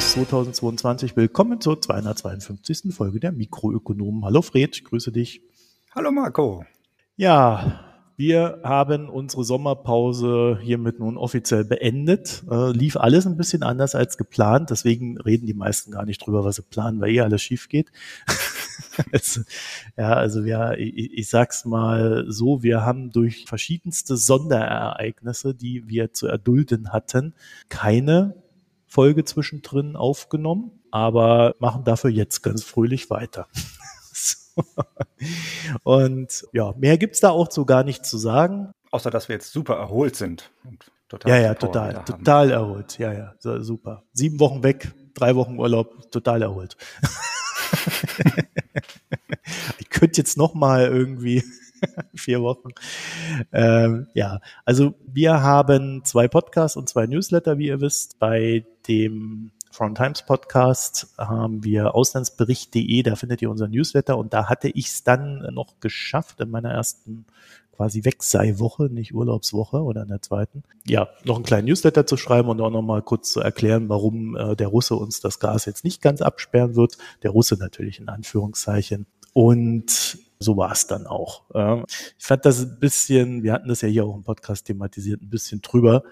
16. August 2022. Willkommen zur 252. Folge der Mikroökonomen. Hallo Fred, ich grüße dich. Hallo Marco. Ja, wir haben unsere Sommerpause hiermit nun offiziell beendet. Äh, lief alles ein bisschen anders als geplant. Deswegen reden die meisten gar nicht drüber, was sie planen, weil eh alles schief geht. ja, also ja, ich, ich sag's mal so, wir haben durch verschiedenste Sonderereignisse, die wir zu erdulden hatten, keine Folge zwischendrin aufgenommen, aber machen dafür jetzt ganz fröhlich weiter. Und ja, mehr gibt's da auch so gar nicht zu sagen. Außer, dass wir jetzt super erholt sind. ja, ja, total, total erholt. Ja, ja, so, super. Sieben Wochen weg, drei Wochen Urlaub, total erholt. ich könnte jetzt noch mal irgendwie vier Wochen. Ähm, ja, also wir haben zwei Podcasts und zwei Newsletter, wie ihr wisst. Bei dem Foreign Times Podcast haben wir auslandsbericht.de, da findet ihr unser Newsletter und da hatte ich es dann noch geschafft in meiner ersten quasi Wegsei-Woche, nicht Urlaubswoche oder in der zweiten, ja, noch einen kleinen Newsletter zu schreiben und auch nochmal kurz zu erklären, warum äh, der Russe uns das Gas jetzt nicht ganz absperren wird. Der Russe natürlich in Anführungszeichen. Und so war es dann auch. Ich fand das ein bisschen, wir hatten das ja hier auch im Podcast thematisiert, ein bisschen drüber.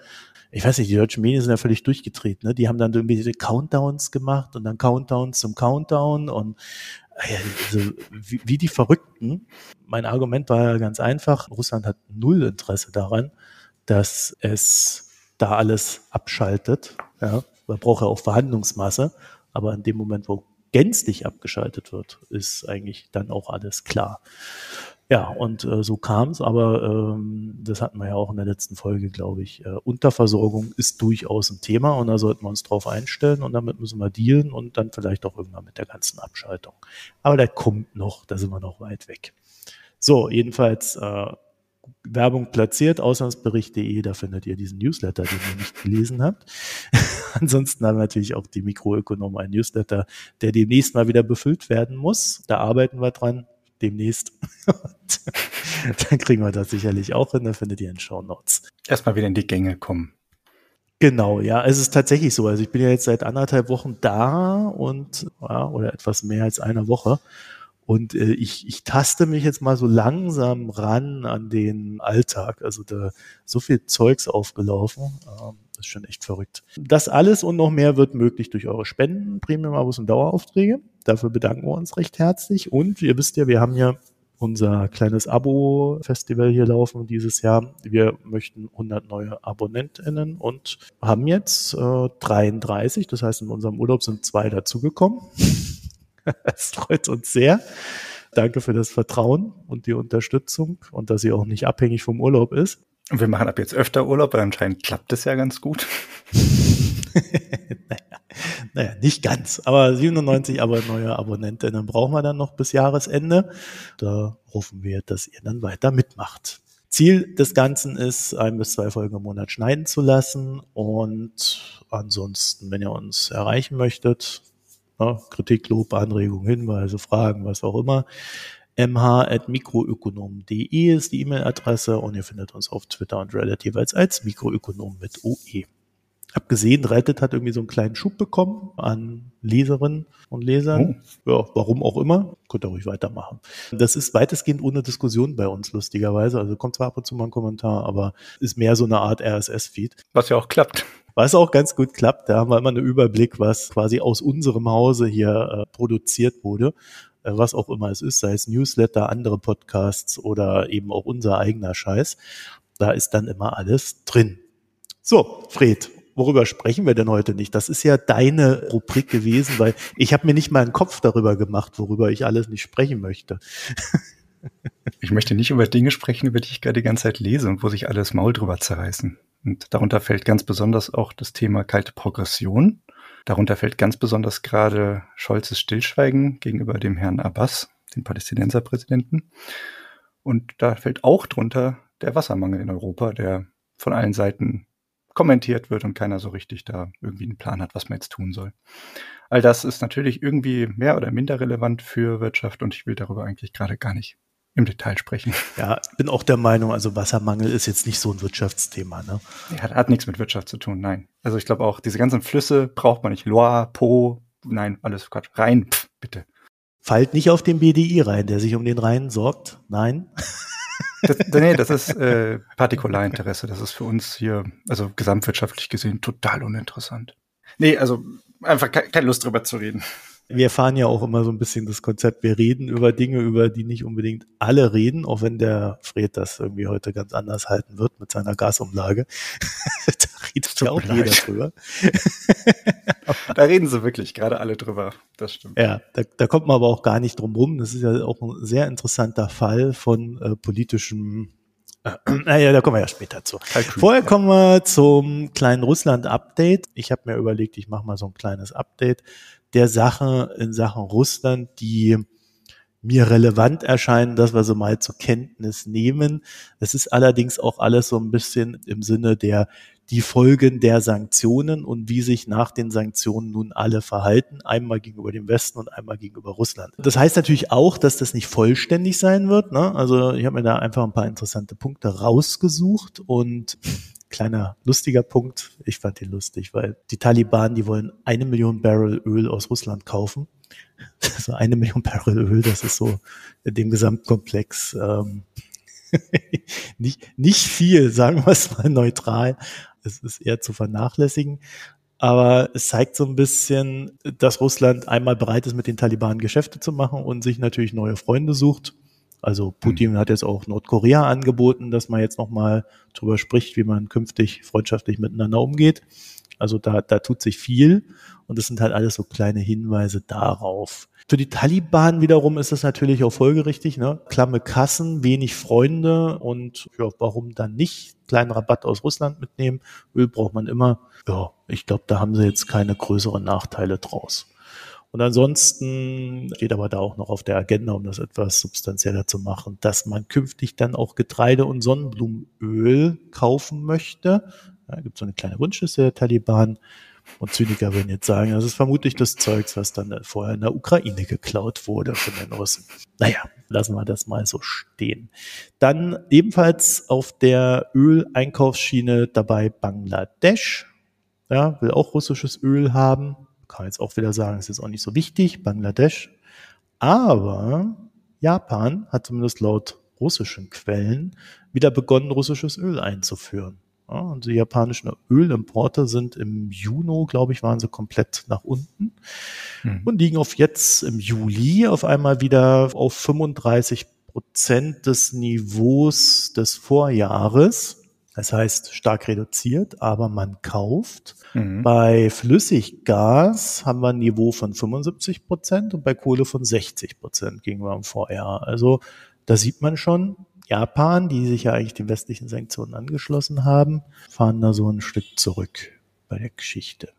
Ich weiß nicht, die deutschen Medien sind ja völlig durchgedreht. Ne? Die haben dann irgendwie diese Countdowns gemacht und dann Countdowns zum Countdown und also, wie, wie die Verrückten. Mein Argument war ja ganz einfach. Russland hat null Interesse daran, dass es da alles abschaltet. Ja, man braucht ja auch Verhandlungsmasse. Aber in dem Moment, wo gänzlich abgeschaltet wird, ist eigentlich dann auch alles klar. Ja, und äh, so kam es, aber ähm, das hatten wir ja auch in der letzten Folge, glaube ich. Äh, Unterversorgung ist durchaus ein Thema und da sollten wir uns drauf einstellen und damit müssen wir dealen und dann vielleicht auch irgendwann mit der ganzen Abschaltung. Aber der kommt noch, da sind wir noch weit weg. So, jedenfalls äh, Werbung platziert, auslandsbericht.de, da findet ihr diesen Newsletter, den ihr nicht gelesen habt. Ansonsten haben wir natürlich auch die Mikroökonomen ein Newsletter, der demnächst mal wieder befüllt werden muss. Da arbeiten wir dran, demnächst. dann kriegen wir das sicherlich auch hin, da findet ihr in Show Notes. Erstmal wieder in die Gänge kommen. Genau, ja, es ist tatsächlich so. Also ich bin ja jetzt seit anderthalb Wochen da und ja, oder etwas mehr als einer Woche und äh, ich, ich taste mich jetzt mal so langsam ran an den Alltag. Also da so viel Zeugs aufgelaufen. Ähm, das ist schon echt verrückt. Das alles und noch mehr wird möglich durch eure Spenden, Premium-Abos und Daueraufträge. Dafür bedanken wir uns recht herzlich. Und ihr wisst ja, wir haben ja unser kleines Abo-Festival hier laufen dieses Jahr. Wir möchten 100 neue AbonnentInnen und haben jetzt äh, 33. Das heißt, in unserem Urlaub sind zwei dazugekommen. Es freut uns sehr. Danke für das Vertrauen und die Unterstützung und dass sie auch nicht abhängig vom Urlaub ist. Und wir machen ab jetzt öfter Urlaub, weil anscheinend klappt es ja ganz gut. naja, naja, nicht ganz, aber 97 aber neue Abonnentinnen brauchen wir dann noch bis Jahresende. Da hoffen wir, dass ihr dann weiter mitmacht. Ziel des Ganzen ist, ein bis zwei Folgen im Monat schneiden zu lassen. Und ansonsten, wenn ihr uns erreichen möchtet, ja, Kritik, Lob, Anregungen, Hinweise, Fragen, was auch immer. mh.mikroökonom.de ist die E-Mail-Adresse und ihr findet uns auf Twitter und Reddit jeweils als Mikroökonom mit OE. Hab gesehen, Reddit hat irgendwie so einen kleinen Schub bekommen an Leserinnen und Lesern. Oh. Ja, warum auch immer. Könnt ihr ruhig weitermachen. Das ist weitestgehend ohne Diskussion bei uns, lustigerweise. Also kommt zwar ab und zu mal ein Kommentar, aber ist mehr so eine Art RSS-Feed. Was ja auch klappt. Was auch ganz gut klappt, da haben wir immer einen Überblick, was quasi aus unserem Hause hier äh, produziert wurde, äh, was auch immer es ist, sei es Newsletter, andere Podcasts oder eben auch unser eigener Scheiß. Da ist dann immer alles drin. So, Fred, worüber sprechen wir denn heute nicht? Das ist ja deine Rubrik gewesen, weil ich habe mir nicht mal einen Kopf darüber gemacht, worüber ich alles nicht sprechen möchte. Ich möchte nicht über Dinge sprechen, über die ich gerade die ganze Zeit lese und wo sich alles Maul drüber zerreißen. Und darunter fällt ganz besonders auch das Thema kalte Progression. Darunter fällt ganz besonders gerade Scholzes Stillschweigen gegenüber dem Herrn Abbas, dem Palästinenserpräsidenten. Und da fällt auch drunter der Wassermangel in Europa, der von allen Seiten kommentiert wird und keiner so richtig da irgendwie einen Plan hat, was man jetzt tun soll. All das ist natürlich irgendwie mehr oder minder relevant für Wirtschaft und ich will darüber eigentlich gerade gar nicht im Detail sprechen. Ja, bin auch der Meinung, also Wassermangel ist jetzt nicht so ein Wirtschaftsthema. Ne? Ja, hat, nichts mit Wirtschaft zu tun, nein. Also ich glaube auch, diese ganzen Flüsse braucht man nicht. Loire, Po, nein, alles Quatsch. Rhein, pff, bitte. Fallt nicht auf den BDI rein, der sich um den Rhein sorgt. Nein. Das, nee, das ist äh, Partikularinteresse. Das ist für uns hier, also gesamtwirtschaftlich gesehen, total uninteressant. Nee, also einfach ke keine Lust drüber zu reden wir fahren ja auch immer so ein bisschen das Konzept, wir reden über Dinge, über die nicht unbedingt alle reden, auch wenn der Fred das irgendwie heute ganz anders halten wird mit seiner Gasumlage. da redet ja auch leid. jeder drüber. da reden sie wirklich gerade alle drüber, das stimmt. Ja, da, da kommt man aber auch gar nicht drum rum. Das ist ja auch ein sehr interessanter Fall von äh, politischem naja, da kommen wir ja später zu. Kalkül, Vorher kommen wir zum kleinen Russland-Update. Ich habe mir überlegt, ich mache mal so ein kleines Update der Sache in Sachen Russland, die mir relevant erscheinen, dass wir so mal zur Kenntnis nehmen. Es ist allerdings auch alles so ein bisschen im Sinne der die Folgen der Sanktionen und wie sich nach den Sanktionen nun alle verhalten, einmal gegenüber dem Westen und einmal gegenüber Russland. Das heißt natürlich auch, dass das nicht vollständig sein wird. Ne? Also ich habe mir da einfach ein paar interessante Punkte rausgesucht und kleiner lustiger Punkt. Ich fand den lustig, weil die Taliban, die wollen eine Million Barrel Öl aus Russland kaufen. So eine Million Barrel Öl, das ist so in dem Gesamtkomplex ähm, nicht, nicht viel, sagen wir es mal neutral. Es ist eher zu vernachlässigen. Aber es zeigt so ein bisschen, dass Russland einmal bereit ist, mit den Taliban Geschäfte zu machen und sich natürlich neue Freunde sucht. Also Putin hat jetzt auch Nordkorea angeboten, dass man jetzt nochmal drüber spricht, wie man künftig freundschaftlich miteinander umgeht. Also da, da tut sich viel und das sind halt alles so kleine Hinweise darauf. Für die Taliban wiederum ist das natürlich auch folgerichtig, ne? Klamme Kassen, wenig Freunde und ja, warum dann nicht kleinen Rabatt aus Russland mitnehmen? Öl braucht man immer. Ja, ich glaube, da haben sie jetzt keine größeren Nachteile draus. Und ansonsten steht aber da auch noch auf der Agenda, um das etwas substanzieller zu machen, dass man künftig dann auch Getreide und Sonnenblumenöl kaufen möchte. Da gibt es so eine kleine Wunschliste der Taliban. Und Zyniker würden jetzt sagen, das ist vermutlich das Zeugs, was dann vorher in der Ukraine geklaut wurde von den Russen. Naja, lassen wir das mal so stehen. Dann ebenfalls auf der Öleinkaufsschiene dabei Bangladesch. Ja, will auch russisches Öl haben kann jetzt auch wieder sagen, es ist auch nicht so wichtig, Bangladesch. Aber Japan hat zumindest laut russischen Quellen wieder begonnen, russisches Öl einzuführen. Ja, und die japanischen Ölimporte sind im Juni, glaube ich, waren sie komplett nach unten mhm. und liegen auf jetzt im Juli auf einmal wieder auf 35 Prozent des Niveaus des Vorjahres. Das heißt, stark reduziert, aber man kauft. Mhm. Bei Flüssiggas haben wir ein Niveau von 75 Prozent und bei Kohle von 60 Prozent gegenüber dem Vorjahr. Also da sieht man schon, Japan, die sich ja eigentlich den westlichen Sanktionen angeschlossen haben, fahren da so ein Stück zurück bei der Geschichte.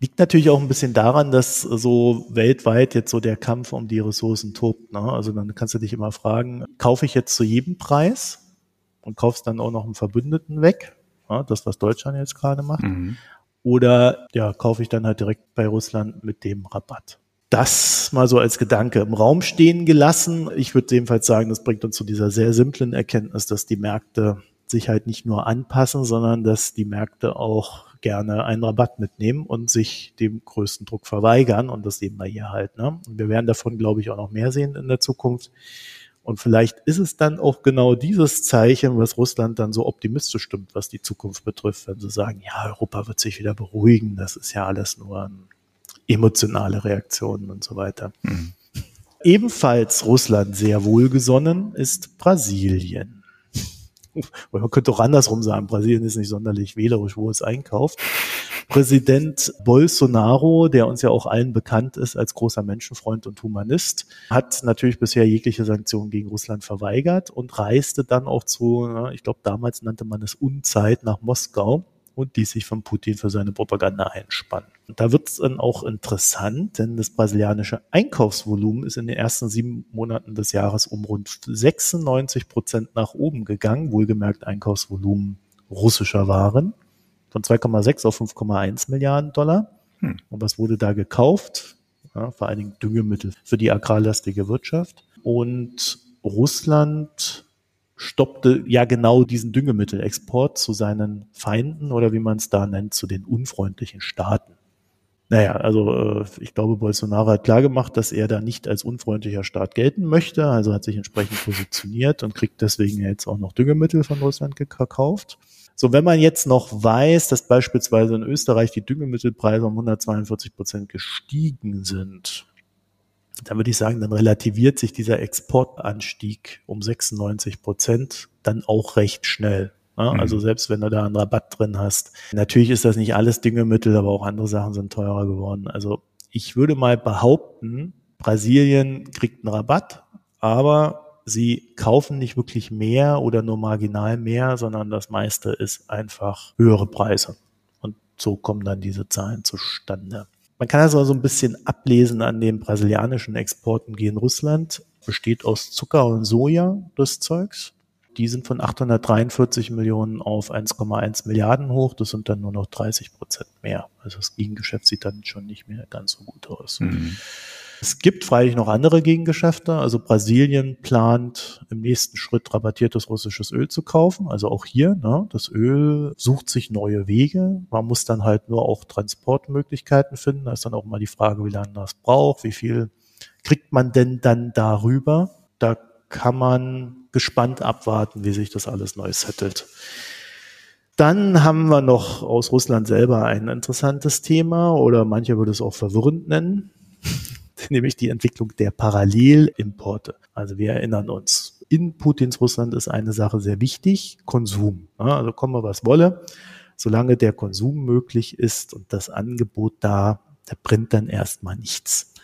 Liegt natürlich auch ein bisschen daran, dass so weltweit jetzt so der Kampf um die Ressourcen tobt. Ne? Also dann kannst du dich immer fragen, kaufe ich jetzt zu jedem Preis? Und kaufst dann auch noch einen Verbündeten weg. Ja, das, was Deutschland jetzt gerade macht. Mhm. Oder ja, kaufe ich dann halt direkt bei Russland mit dem Rabatt. Das mal so als Gedanke im Raum stehen gelassen. Ich würde jedenfalls sagen, das bringt uns zu dieser sehr simplen Erkenntnis, dass die Märkte sich halt nicht nur anpassen, sondern dass die Märkte auch gerne einen Rabatt mitnehmen und sich dem größten Druck verweigern. Und das sehen wir hier halt. Ne? Und wir werden davon, glaube ich, auch noch mehr sehen in der Zukunft. Und vielleicht ist es dann auch genau dieses Zeichen, was Russland dann so optimistisch stimmt, was die Zukunft betrifft, wenn sie sagen, ja, Europa wird sich wieder beruhigen, das ist ja alles nur emotionale Reaktionen und so weiter. Mhm. Ebenfalls Russland sehr wohlgesonnen ist Brasilien. Man könnte auch andersrum sagen, Brasilien ist nicht sonderlich wählerisch, wo es einkauft. Präsident Bolsonaro, der uns ja auch allen bekannt ist als großer Menschenfreund und Humanist, hat natürlich bisher jegliche Sanktionen gegen Russland verweigert und reiste dann auch zu, ich glaube damals nannte man es Unzeit, nach Moskau und ließ sich von Putin für seine Propaganda einspannen. Und da wird es dann auch interessant, denn das brasilianische Einkaufsvolumen ist in den ersten sieben Monaten des Jahres um rund 96 Prozent nach oben gegangen, wohlgemerkt Einkaufsvolumen russischer Waren von 2,6 auf 5,1 Milliarden Dollar. Hm. Und was wurde da gekauft? Ja, vor allen Dingen Düngemittel für die agrarlastige Wirtschaft. Und Russland stoppte ja genau diesen Düngemittelexport zu seinen Feinden oder wie man es da nennt, zu den unfreundlichen Staaten. Naja, also äh, ich glaube, Bolsonaro hat klargemacht, dass er da nicht als unfreundlicher Staat gelten möchte, also hat sich entsprechend positioniert und kriegt deswegen jetzt auch noch Düngemittel von Russland gekauft. So, wenn man jetzt noch weiß, dass beispielsweise in Österreich die Düngemittelpreise um 142 Prozent gestiegen sind, dann würde ich sagen, dann relativiert sich dieser Exportanstieg um 96 Prozent dann auch recht schnell. Ja, mhm. also selbst wenn du da einen Rabatt drin hast. Natürlich ist das nicht alles Düngemittel, aber auch andere Sachen sind teurer geworden. Also ich würde mal behaupten, Brasilien kriegt einen Rabatt, aber sie kaufen nicht wirklich mehr oder nur marginal mehr, sondern das meiste ist einfach höhere Preise. Und so kommen dann diese Zahlen zustande. Man kann also so ein bisschen ablesen an den brasilianischen Exporten gegen Russland. Besteht aus Zucker und Soja, das Zeugs. Die sind von 843 Millionen auf 1,1 Milliarden hoch. Das sind dann nur noch 30 Prozent mehr. Also das Gegengeschäft sieht dann schon nicht mehr ganz so gut aus. Mhm. Es gibt freilich noch andere Gegengeschäfte. Also Brasilien plant im nächsten Schritt rabattiertes russisches Öl zu kaufen. Also auch hier, ne, das Öl sucht sich neue Wege. Man muss dann halt nur auch Transportmöglichkeiten finden. Da ist dann auch mal die Frage, wie lange das braucht, wie viel kriegt man denn dann darüber. Da kann man gespannt abwarten, wie sich das alles neu settelt. Dann haben wir noch aus Russland selber ein interessantes Thema oder manche würde es auch verwirrend nennen. Nämlich die Entwicklung der Parallelimporte. Also wir erinnern uns, in Putins Russland ist eine Sache sehr wichtig, Konsum. Also kommen wir was wolle, solange der Konsum möglich ist und das Angebot da, da brennt dann erstmal nichts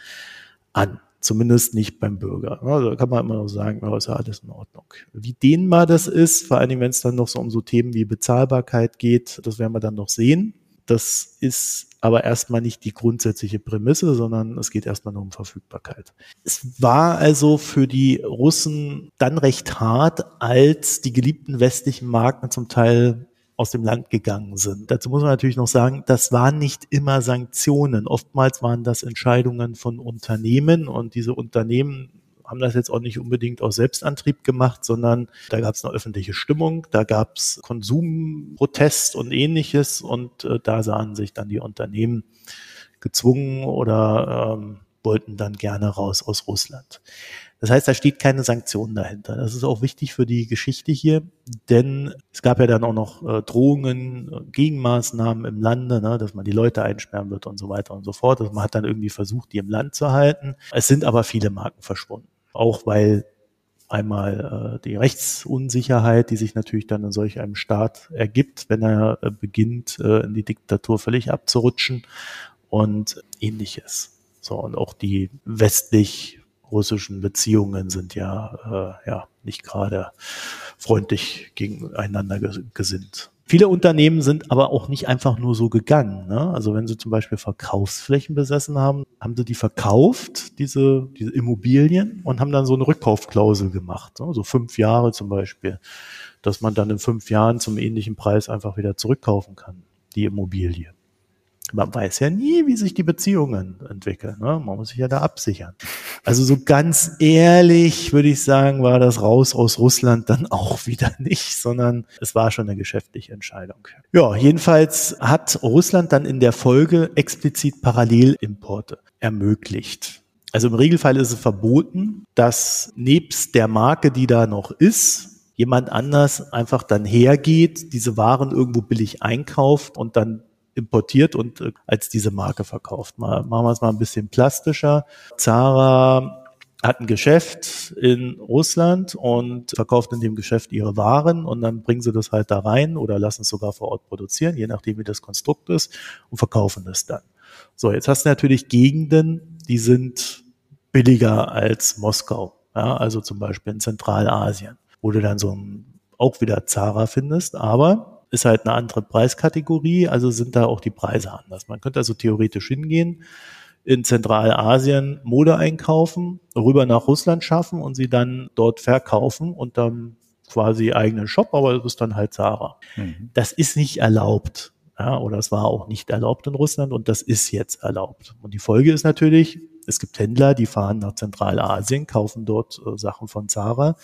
an. Zumindest nicht beim Bürger. Also kann man immer noch sagen, ja, ist ja alles in Ordnung. Wie dehnbar das ist, vor allem wenn es dann noch so um so Themen wie Bezahlbarkeit geht, das werden wir dann noch sehen. Das ist aber erstmal nicht die grundsätzliche Prämisse, sondern es geht erstmal nur um Verfügbarkeit. Es war also für die Russen dann recht hart, als die geliebten westlichen Marken zum Teil aus dem Land gegangen sind. Dazu muss man natürlich noch sagen, das waren nicht immer Sanktionen. Oftmals waren das Entscheidungen von Unternehmen und diese Unternehmen haben das jetzt auch nicht unbedingt aus Selbstantrieb gemacht, sondern da gab es eine öffentliche Stimmung, da gab es Konsumprotest und ähnliches und äh, da sahen sich dann die Unternehmen gezwungen oder ähm, wollten dann gerne raus aus Russland. Das heißt, da steht keine Sanktion dahinter. Das ist auch wichtig für die Geschichte hier, denn es gab ja dann auch noch äh, Drohungen, äh, Gegenmaßnahmen im Lande, ne, dass man die Leute einsperren wird und so weiter und so fort. Also man hat dann irgendwie versucht, die im Land zu halten. Es sind aber viele Marken verschwunden auch weil einmal äh, die Rechtsunsicherheit, die sich natürlich dann in solch einem Staat ergibt, wenn er äh, beginnt, äh, in die Diktatur völlig abzurutschen und ähnliches. So, und auch die westlich russischen Beziehungen sind ja, äh, ja nicht gerade freundlich gegeneinander gesinnt. Viele Unternehmen sind aber auch nicht einfach nur so gegangen. Ne? Also wenn sie zum Beispiel Verkaufsflächen besessen haben, haben sie die verkauft, diese, diese Immobilien, und haben dann so eine Rückkaufklausel gemacht. Ne? So fünf Jahre zum Beispiel, dass man dann in fünf Jahren zum ähnlichen Preis einfach wieder zurückkaufen kann, die Immobilie man weiß ja nie, wie sich die Beziehungen entwickeln. Ne? Man muss sich ja da absichern. Also so ganz ehrlich würde ich sagen, war das raus aus Russland dann auch wieder nicht, sondern es war schon eine geschäftliche Entscheidung. Ja, jedenfalls hat Russland dann in der Folge explizit Parallelimporte ermöglicht. Also im Regelfall ist es verboten, dass nebst der Marke, die da noch ist, jemand anders einfach dann hergeht, diese Waren irgendwo billig einkauft und dann importiert und äh, als diese Marke verkauft. Mal, machen wir es mal ein bisschen plastischer. Zara hat ein Geschäft in Russland und verkauft in dem Geschäft ihre Waren und dann bringen sie das halt da rein oder lassen es sogar vor Ort produzieren, je nachdem wie das Konstrukt ist und verkaufen das dann. So, jetzt hast du natürlich Gegenden, die sind billiger als Moskau, ja, also zum Beispiel in Zentralasien, wo du dann so ein, auch wieder Zara findest, aber ist halt eine andere Preiskategorie, also sind da auch die Preise anders. Man könnte also theoretisch hingehen, in Zentralasien Mode einkaufen, rüber nach Russland schaffen und sie dann dort verkaufen und dann quasi eigenen Shop, aber das ist dann halt Zara. Mhm. Das ist nicht erlaubt. Ja, oder es war auch nicht erlaubt in Russland und das ist jetzt erlaubt. Und die Folge ist natürlich, es gibt Händler, die fahren nach Zentralasien, kaufen dort äh, Sachen von Zara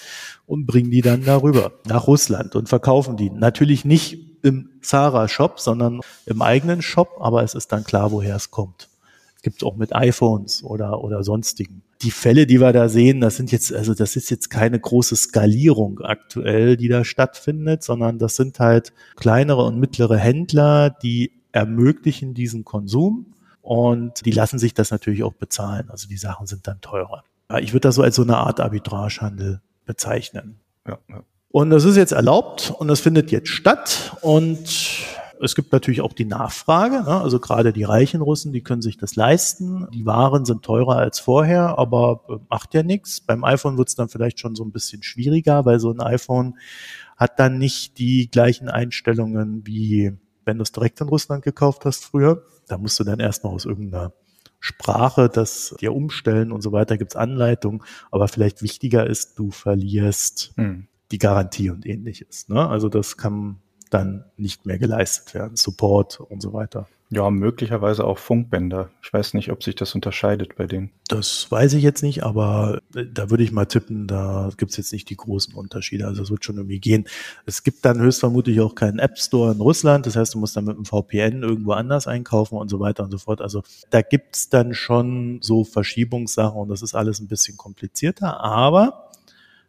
und bringen die dann darüber nach Russland und verkaufen die. Natürlich nicht im Zara-Shop, sondern im eigenen Shop, aber es ist dann klar, woher es kommt. Es gibt auch mit iPhones oder, oder sonstigen die Fälle, die wir da sehen, das sind jetzt, also das ist jetzt keine große Skalierung aktuell, die da stattfindet, sondern das sind halt kleinere und mittlere Händler, die ermöglichen diesen Konsum und die lassen sich das natürlich auch bezahlen. Also die Sachen sind dann teurer. Ich würde das so als so eine Art Arbitragehandel bezeichnen. Ja, ja. Und das ist jetzt erlaubt und das findet jetzt statt und es gibt natürlich auch die Nachfrage, ne? also gerade die reichen Russen, die können sich das leisten. Die Waren sind teurer als vorher, aber äh, macht ja nichts. Beim iPhone wird es dann vielleicht schon so ein bisschen schwieriger, weil so ein iPhone hat dann nicht die gleichen Einstellungen wie wenn du es direkt in Russland gekauft hast früher. Da musst du dann erstmal aus irgendeiner Sprache das dir umstellen und so weiter, gibt's Anleitungen, aber vielleicht wichtiger ist, du verlierst hm. die Garantie und ähnliches. Ne? Also das kann dann nicht mehr geleistet werden. Support und so weiter. Ja, möglicherweise auch Funkbänder. Ich weiß nicht, ob sich das unterscheidet bei denen. Das weiß ich jetzt nicht, aber da würde ich mal tippen, da gibt es jetzt nicht die großen Unterschiede. Also es wird schon irgendwie gehen. Es gibt dann höchstvermutlich auch keinen App Store in Russland. Das heißt, du musst dann mit einem VPN irgendwo anders einkaufen und so weiter und so fort. Also da gibt es dann schon so Verschiebungssachen und das ist alles ein bisschen komplizierter. Aber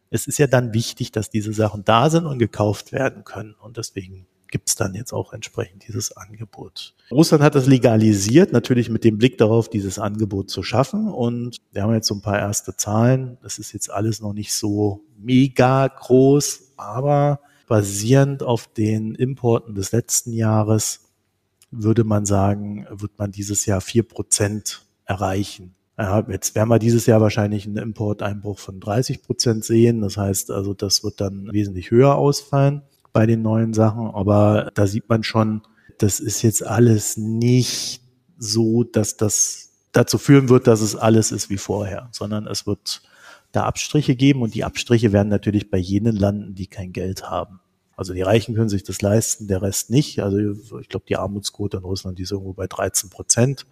es ist ja dann wichtig, dass diese Sachen da sind und gekauft werden können. Und deswegen gibt es dann jetzt auch entsprechend dieses Angebot. Russland hat das legalisiert, natürlich mit dem Blick darauf, dieses Angebot zu schaffen. Und wir haben jetzt so ein paar erste Zahlen. Das ist jetzt alles noch nicht so mega groß, aber basierend auf den Importen des letzten Jahres würde man sagen, wird man dieses Jahr vier Prozent erreichen jetzt werden wir dieses Jahr wahrscheinlich einen Importeinbruch von 30 Prozent sehen. Das heißt also, das wird dann wesentlich höher ausfallen bei den neuen Sachen. Aber da sieht man schon, das ist jetzt alles nicht so, dass das dazu führen wird, dass es alles ist wie vorher, sondern es wird da Abstriche geben und die Abstriche werden natürlich bei jenen landen, die kein Geld haben. Also die Reichen können sich das leisten, der Rest nicht. Also ich glaube, die Armutsquote in Russland die ist irgendwo bei 13 Prozent.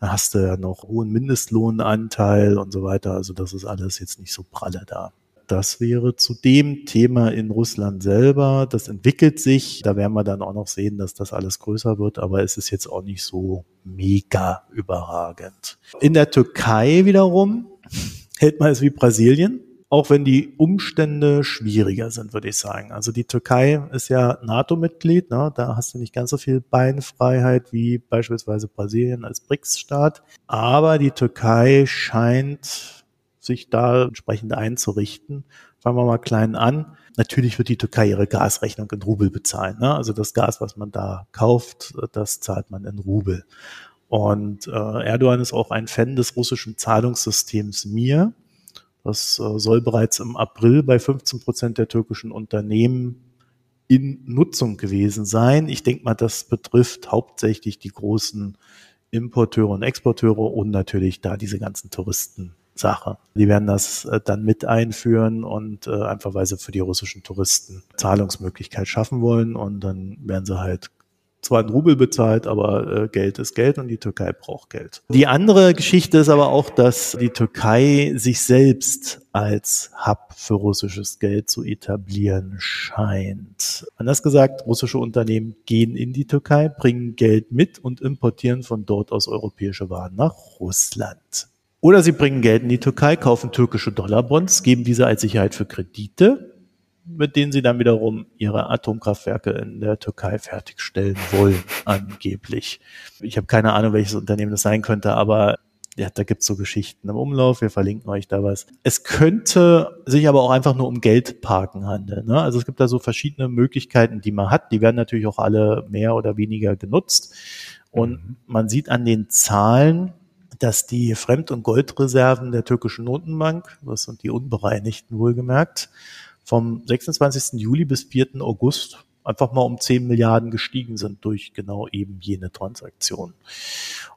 Da hast du ja noch hohen Mindestlohnanteil und so weiter. Also das ist alles jetzt nicht so pralle da. Das wäre zu dem Thema in Russland selber. Das entwickelt sich. Da werden wir dann auch noch sehen, dass das alles größer wird. Aber es ist jetzt auch nicht so mega überragend. In der Türkei wiederum hält man es wie Brasilien auch wenn die Umstände schwieriger sind, würde ich sagen. Also die Türkei ist ja NATO-Mitglied, ne? da hast du nicht ganz so viel Beinfreiheit wie beispielsweise Brasilien als BRICS-Staat. Aber die Türkei scheint sich da entsprechend einzurichten. Fangen wir mal klein an. Natürlich wird die Türkei ihre Gasrechnung in Rubel bezahlen. Ne? Also das Gas, was man da kauft, das zahlt man in Rubel. Und äh, Erdogan ist auch ein Fan des russischen Zahlungssystems Mir. Das äh, soll bereits im April bei 15 Prozent der türkischen Unternehmen in Nutzung gewesen sein. Ich denke mal, das betrifft hauptsächlich die großen Importeure und Exporteure und natürlich da diese ganzen Touristensache. Die werden das äh, dann mit einführen und äh, einfach weil sie für die russischen Touristen Zahlungsmöglichkeit schaffen wollen und dann werden sie halt zwar ein Rubel bezahlt, aber äh, Geld ist Geld und die Türkei braucht Geld. Die andere Geschichte ist aber auch, dass die Türkei sich selbst als Hub für russisches Geld zu etablieren scheint. Anders gesagt, russische Unternehmen gehen in die Türkei, bringen Geld mit und importieren von dort aus europäische Waren nach Russland. Oder sie bringen Geld in die Türkei, kaufen türkische Dollarbonds, geben diese als Sicherheit für Kredite mit denen sie dann wiederum ihre Atomkraftwerke in der Türkei fertigstellen wollen, angeblich. Ich habe keine Ahnung, welches Unternehmen das sein könnte, aber ja, da gibt's so Geschichten im Umlauf, wir verlinken euch da was. Es könnte sich aber auch einfach nur um Geldparken handeln. Ne? Also es gibt da so verschiedene Möglichkeiten, die man hat. Die werden natürlich auch alle mehr oder weniger genutzt. Und mhm. man sieht an den Zahlen, dass die Fremd- und Goldreserven der türkischen Notenbank, das sind die unbereinigten wohlgemerkt, vom 26. Juli bis 4. August einfach mal um 10 Milliarden gestiegen sind durch genau eben jene Transaktion.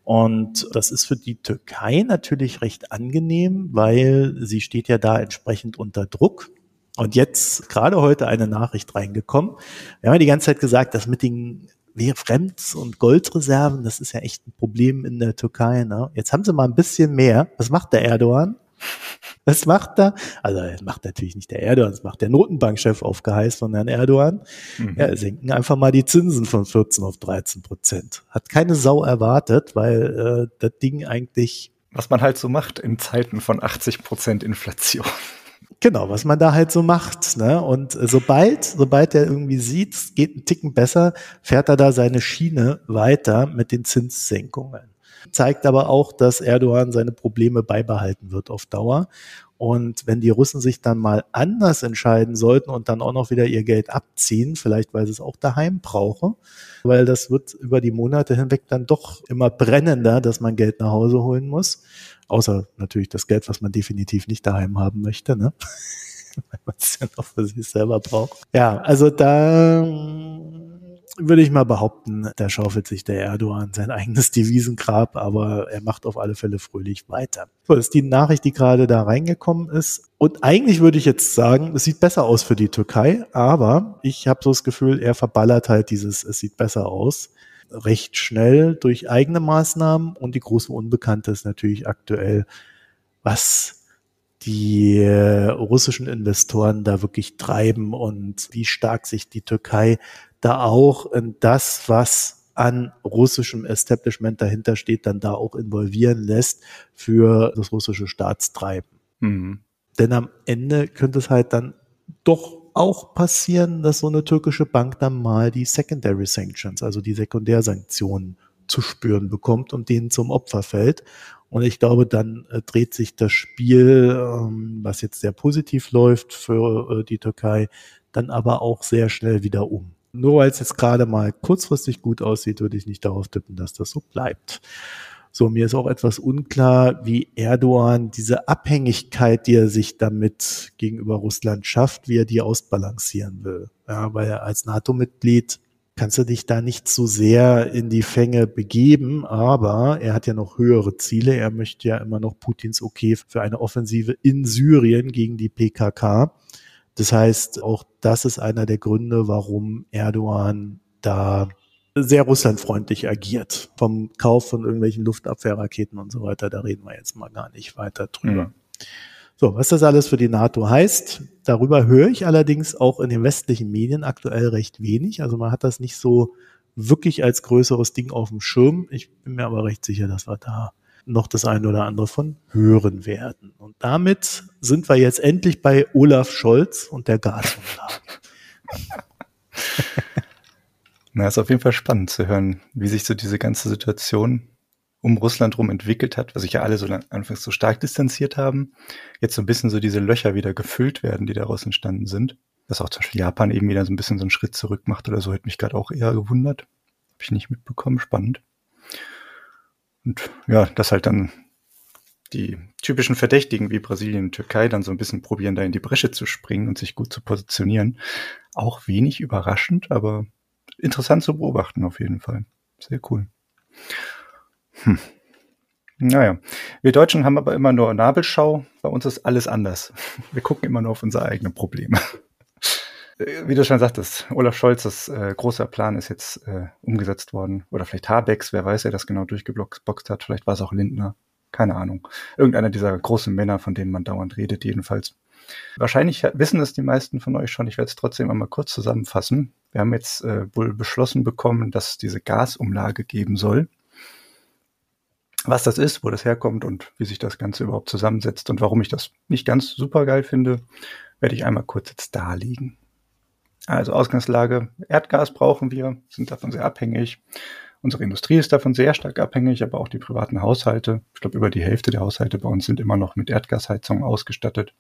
Und das ist für die Türkei natürlich recht angenehm, weil sie steht ja da entsprechend unter Druck. Und jetzt gerade heute eine Nachricht reingekommen. Wir haben ja die ganze Zeit gesagt, dass mit den Fremd- und Goldreserven, das ist ja echt ein Problem in der Türkei. Ne? Jetzt haben sie mal ein bisschen mehr. Was macht der Erdogan? Was macht er? Also das macht natürlich nicht der Erdogan, das macht der Notenbankchef auf Geheiß von Herrn Erdogan. Mhm. Ja, senken einfach mal die Zinsen von 14 auf 13 Prozent. Hat keine Sau erwartet, weil äh, das Ding eigentlich. Was man halt so macht in Zeiten von 80 Prozent Inflation. Genau, was man da halt so macht. Ne? Und äh, sobald, sobald er irgendwie sieht, es geht einen Ticken besser, fährt er da seine Schiene weiter mit den Zinssenkungen zeigt aber auch, dass Erdogan seine Probleme beibehalten wird auf Dauer. Und wenn die Russen sich dann mal anders entscheiden sollten und dann auch noch wieder ihr Geld abziehen, vielleicht weil sie es auch daheim brauchen, weil das wird über die Monate hinweg dann doch immer brennender, dass man Geld nach Hause holen muss. Außer natürlich das Geld, was man definitiv nicht daheim haben möchte, ne? weil man es ja noch für sich selber braucht. Ja, also da würde ich mal behaupten, da schaufelt sich der Erdogan sein eigenes Devisengrab, aber er macht auf alle Fälle fröhlich weiter. So, das ist die Nachricht, die gerade da reingekommen ist. Und eigentlich würde ich jetzt sagen, es sieht besser aus für die Türkei, aber ich habe so das Gefühl, er verballert halt dieses, es sieht besser aus, recht schnell durch eigene Maßnahmen. Und die große Unbekannte ist natürlich aktuell, was die äh, russischen Investoren da wirklich treiben und wie stark sich die Türkei da auch in das, was an russischem Establishment dahinter steht, dann da auch involvieren lässt für das russische Staatstreiben. Mhm. Denn am Ende könnte es halt dann doch auch passieren, dass so eine türkische Bank dann mal die Secondary Sanctions, also die Sekundärsanktionen zu spüren bekommt und denen zum Opfer fällt. Und ich glaube, dann äh, dreht sich das Spiel, ähm, was jetzt sehr positiv läuft für äh, die Türkei, dann aber auch sehr schnell wieder um. Nur weil es jetzt gerade mal kurzfristig gut aussieht, würde ich nicht darauf tippen, dass das so bleibt. So, mir ist auch etwas unklar, wie Erdogan diese Abhängigkeit, die er sich damit gegenüber Russland schafft, wie er die ausbalancieren will. Ja, weil als NATO-Mitglied kannst du dich da nicht so sehr in die Fänge begeben, aber er hat ja noch höhere Ziele. Er möchte ja immer noch Putins Okay für eine Offensive in Syrien gegen die PKK. Das heißt, auch das ist einer der Gründe, warum Erdogan da sehr russlandfreundlich agiert. Vom Kauf von irgendwelchen Luftabwehrraketen und so weiter, da reden wir jetzt mal gar nicht weiter drüber. Mhm. So, was das alles für die NATO heißt, darüber höre ich allerdings auch in den westlichen Medien aktuell recht wenig. Also man hat das nicht so wirklich als größeres Ding auf dem Schirm. Ich bin mir aber recht sicher, dass wir da noch das eine oder andere von hören werden. Und damit sind wir jetzt endlich bei Olaf Scholz und der Gasumlage. Na, ist auf jeden Fall spannend zu hören, wie sich so diese ganze Situation um Russland rum entwickelt hat, was sich ja alle so anfangs so stark distanziert haben. Jetzt so ein bisschen so diese Löcher wieder gefüllt werden, die daraus entstanden sind. Dass auch zum Beispiel Japan eben wieder so ein bisschen so einen Schritt zurück macht oder so, hätte mich gerade auch eher gewundert. Habe ich nicht mitbekommen. Spannend. Und ja, dass halt dann die typischen Verdächtigen wie Brasilien und Türkei dann so ein bisschen probieren, da in die Bresche zu springen und sich gut zu positionieren. Auch wenig überraschend, aber interessant zu beobachten auf jeden Fall. Sehr cool. Hm. Naja, wir Deutschen haben aber immer nur Nabelschau. Bei uns ist alles anders. Wir gucken immer nur auf unsere eigenen Probleme. Äh, wie du schon sagtest, Olaf Scholz, äh, großer Plan ist jetzt äh, umgesetzt worden. Oder vielleicht Habecks, wer weiß, wer das genau durchgeboxt hat. Vielleicht war es auch Lindner. Keine Ahnung. Irgendeiner dieser großen Männer, von denen man dauernd redet, jedenfalls. Wahrscheinlich wissen es die meisten von euch schon. Ich werde es trotzdem einmal kurz zusammenfassen. Wir haben jetzt äh, wohl beschlossen bekommen, dass es diese Gasumlage geben soll. Was das ist, wo das herkommt und wie sich das Ganze überhaupt zusammensetzt und warum ich das nicht ganz super geil finde, werde ich einmal kurz jetzt darlegen. Also Ausgangslage, Erdgas brauchen wir, sind davon sehr abhängig. Unsere Industrie ist davon sehr stark abhängig, aber auch die privaten Haushalte. Ich glaube, über die Hälfte der Haushalte bei uns sind immer noch mit Erdgasheizung ausgestattet.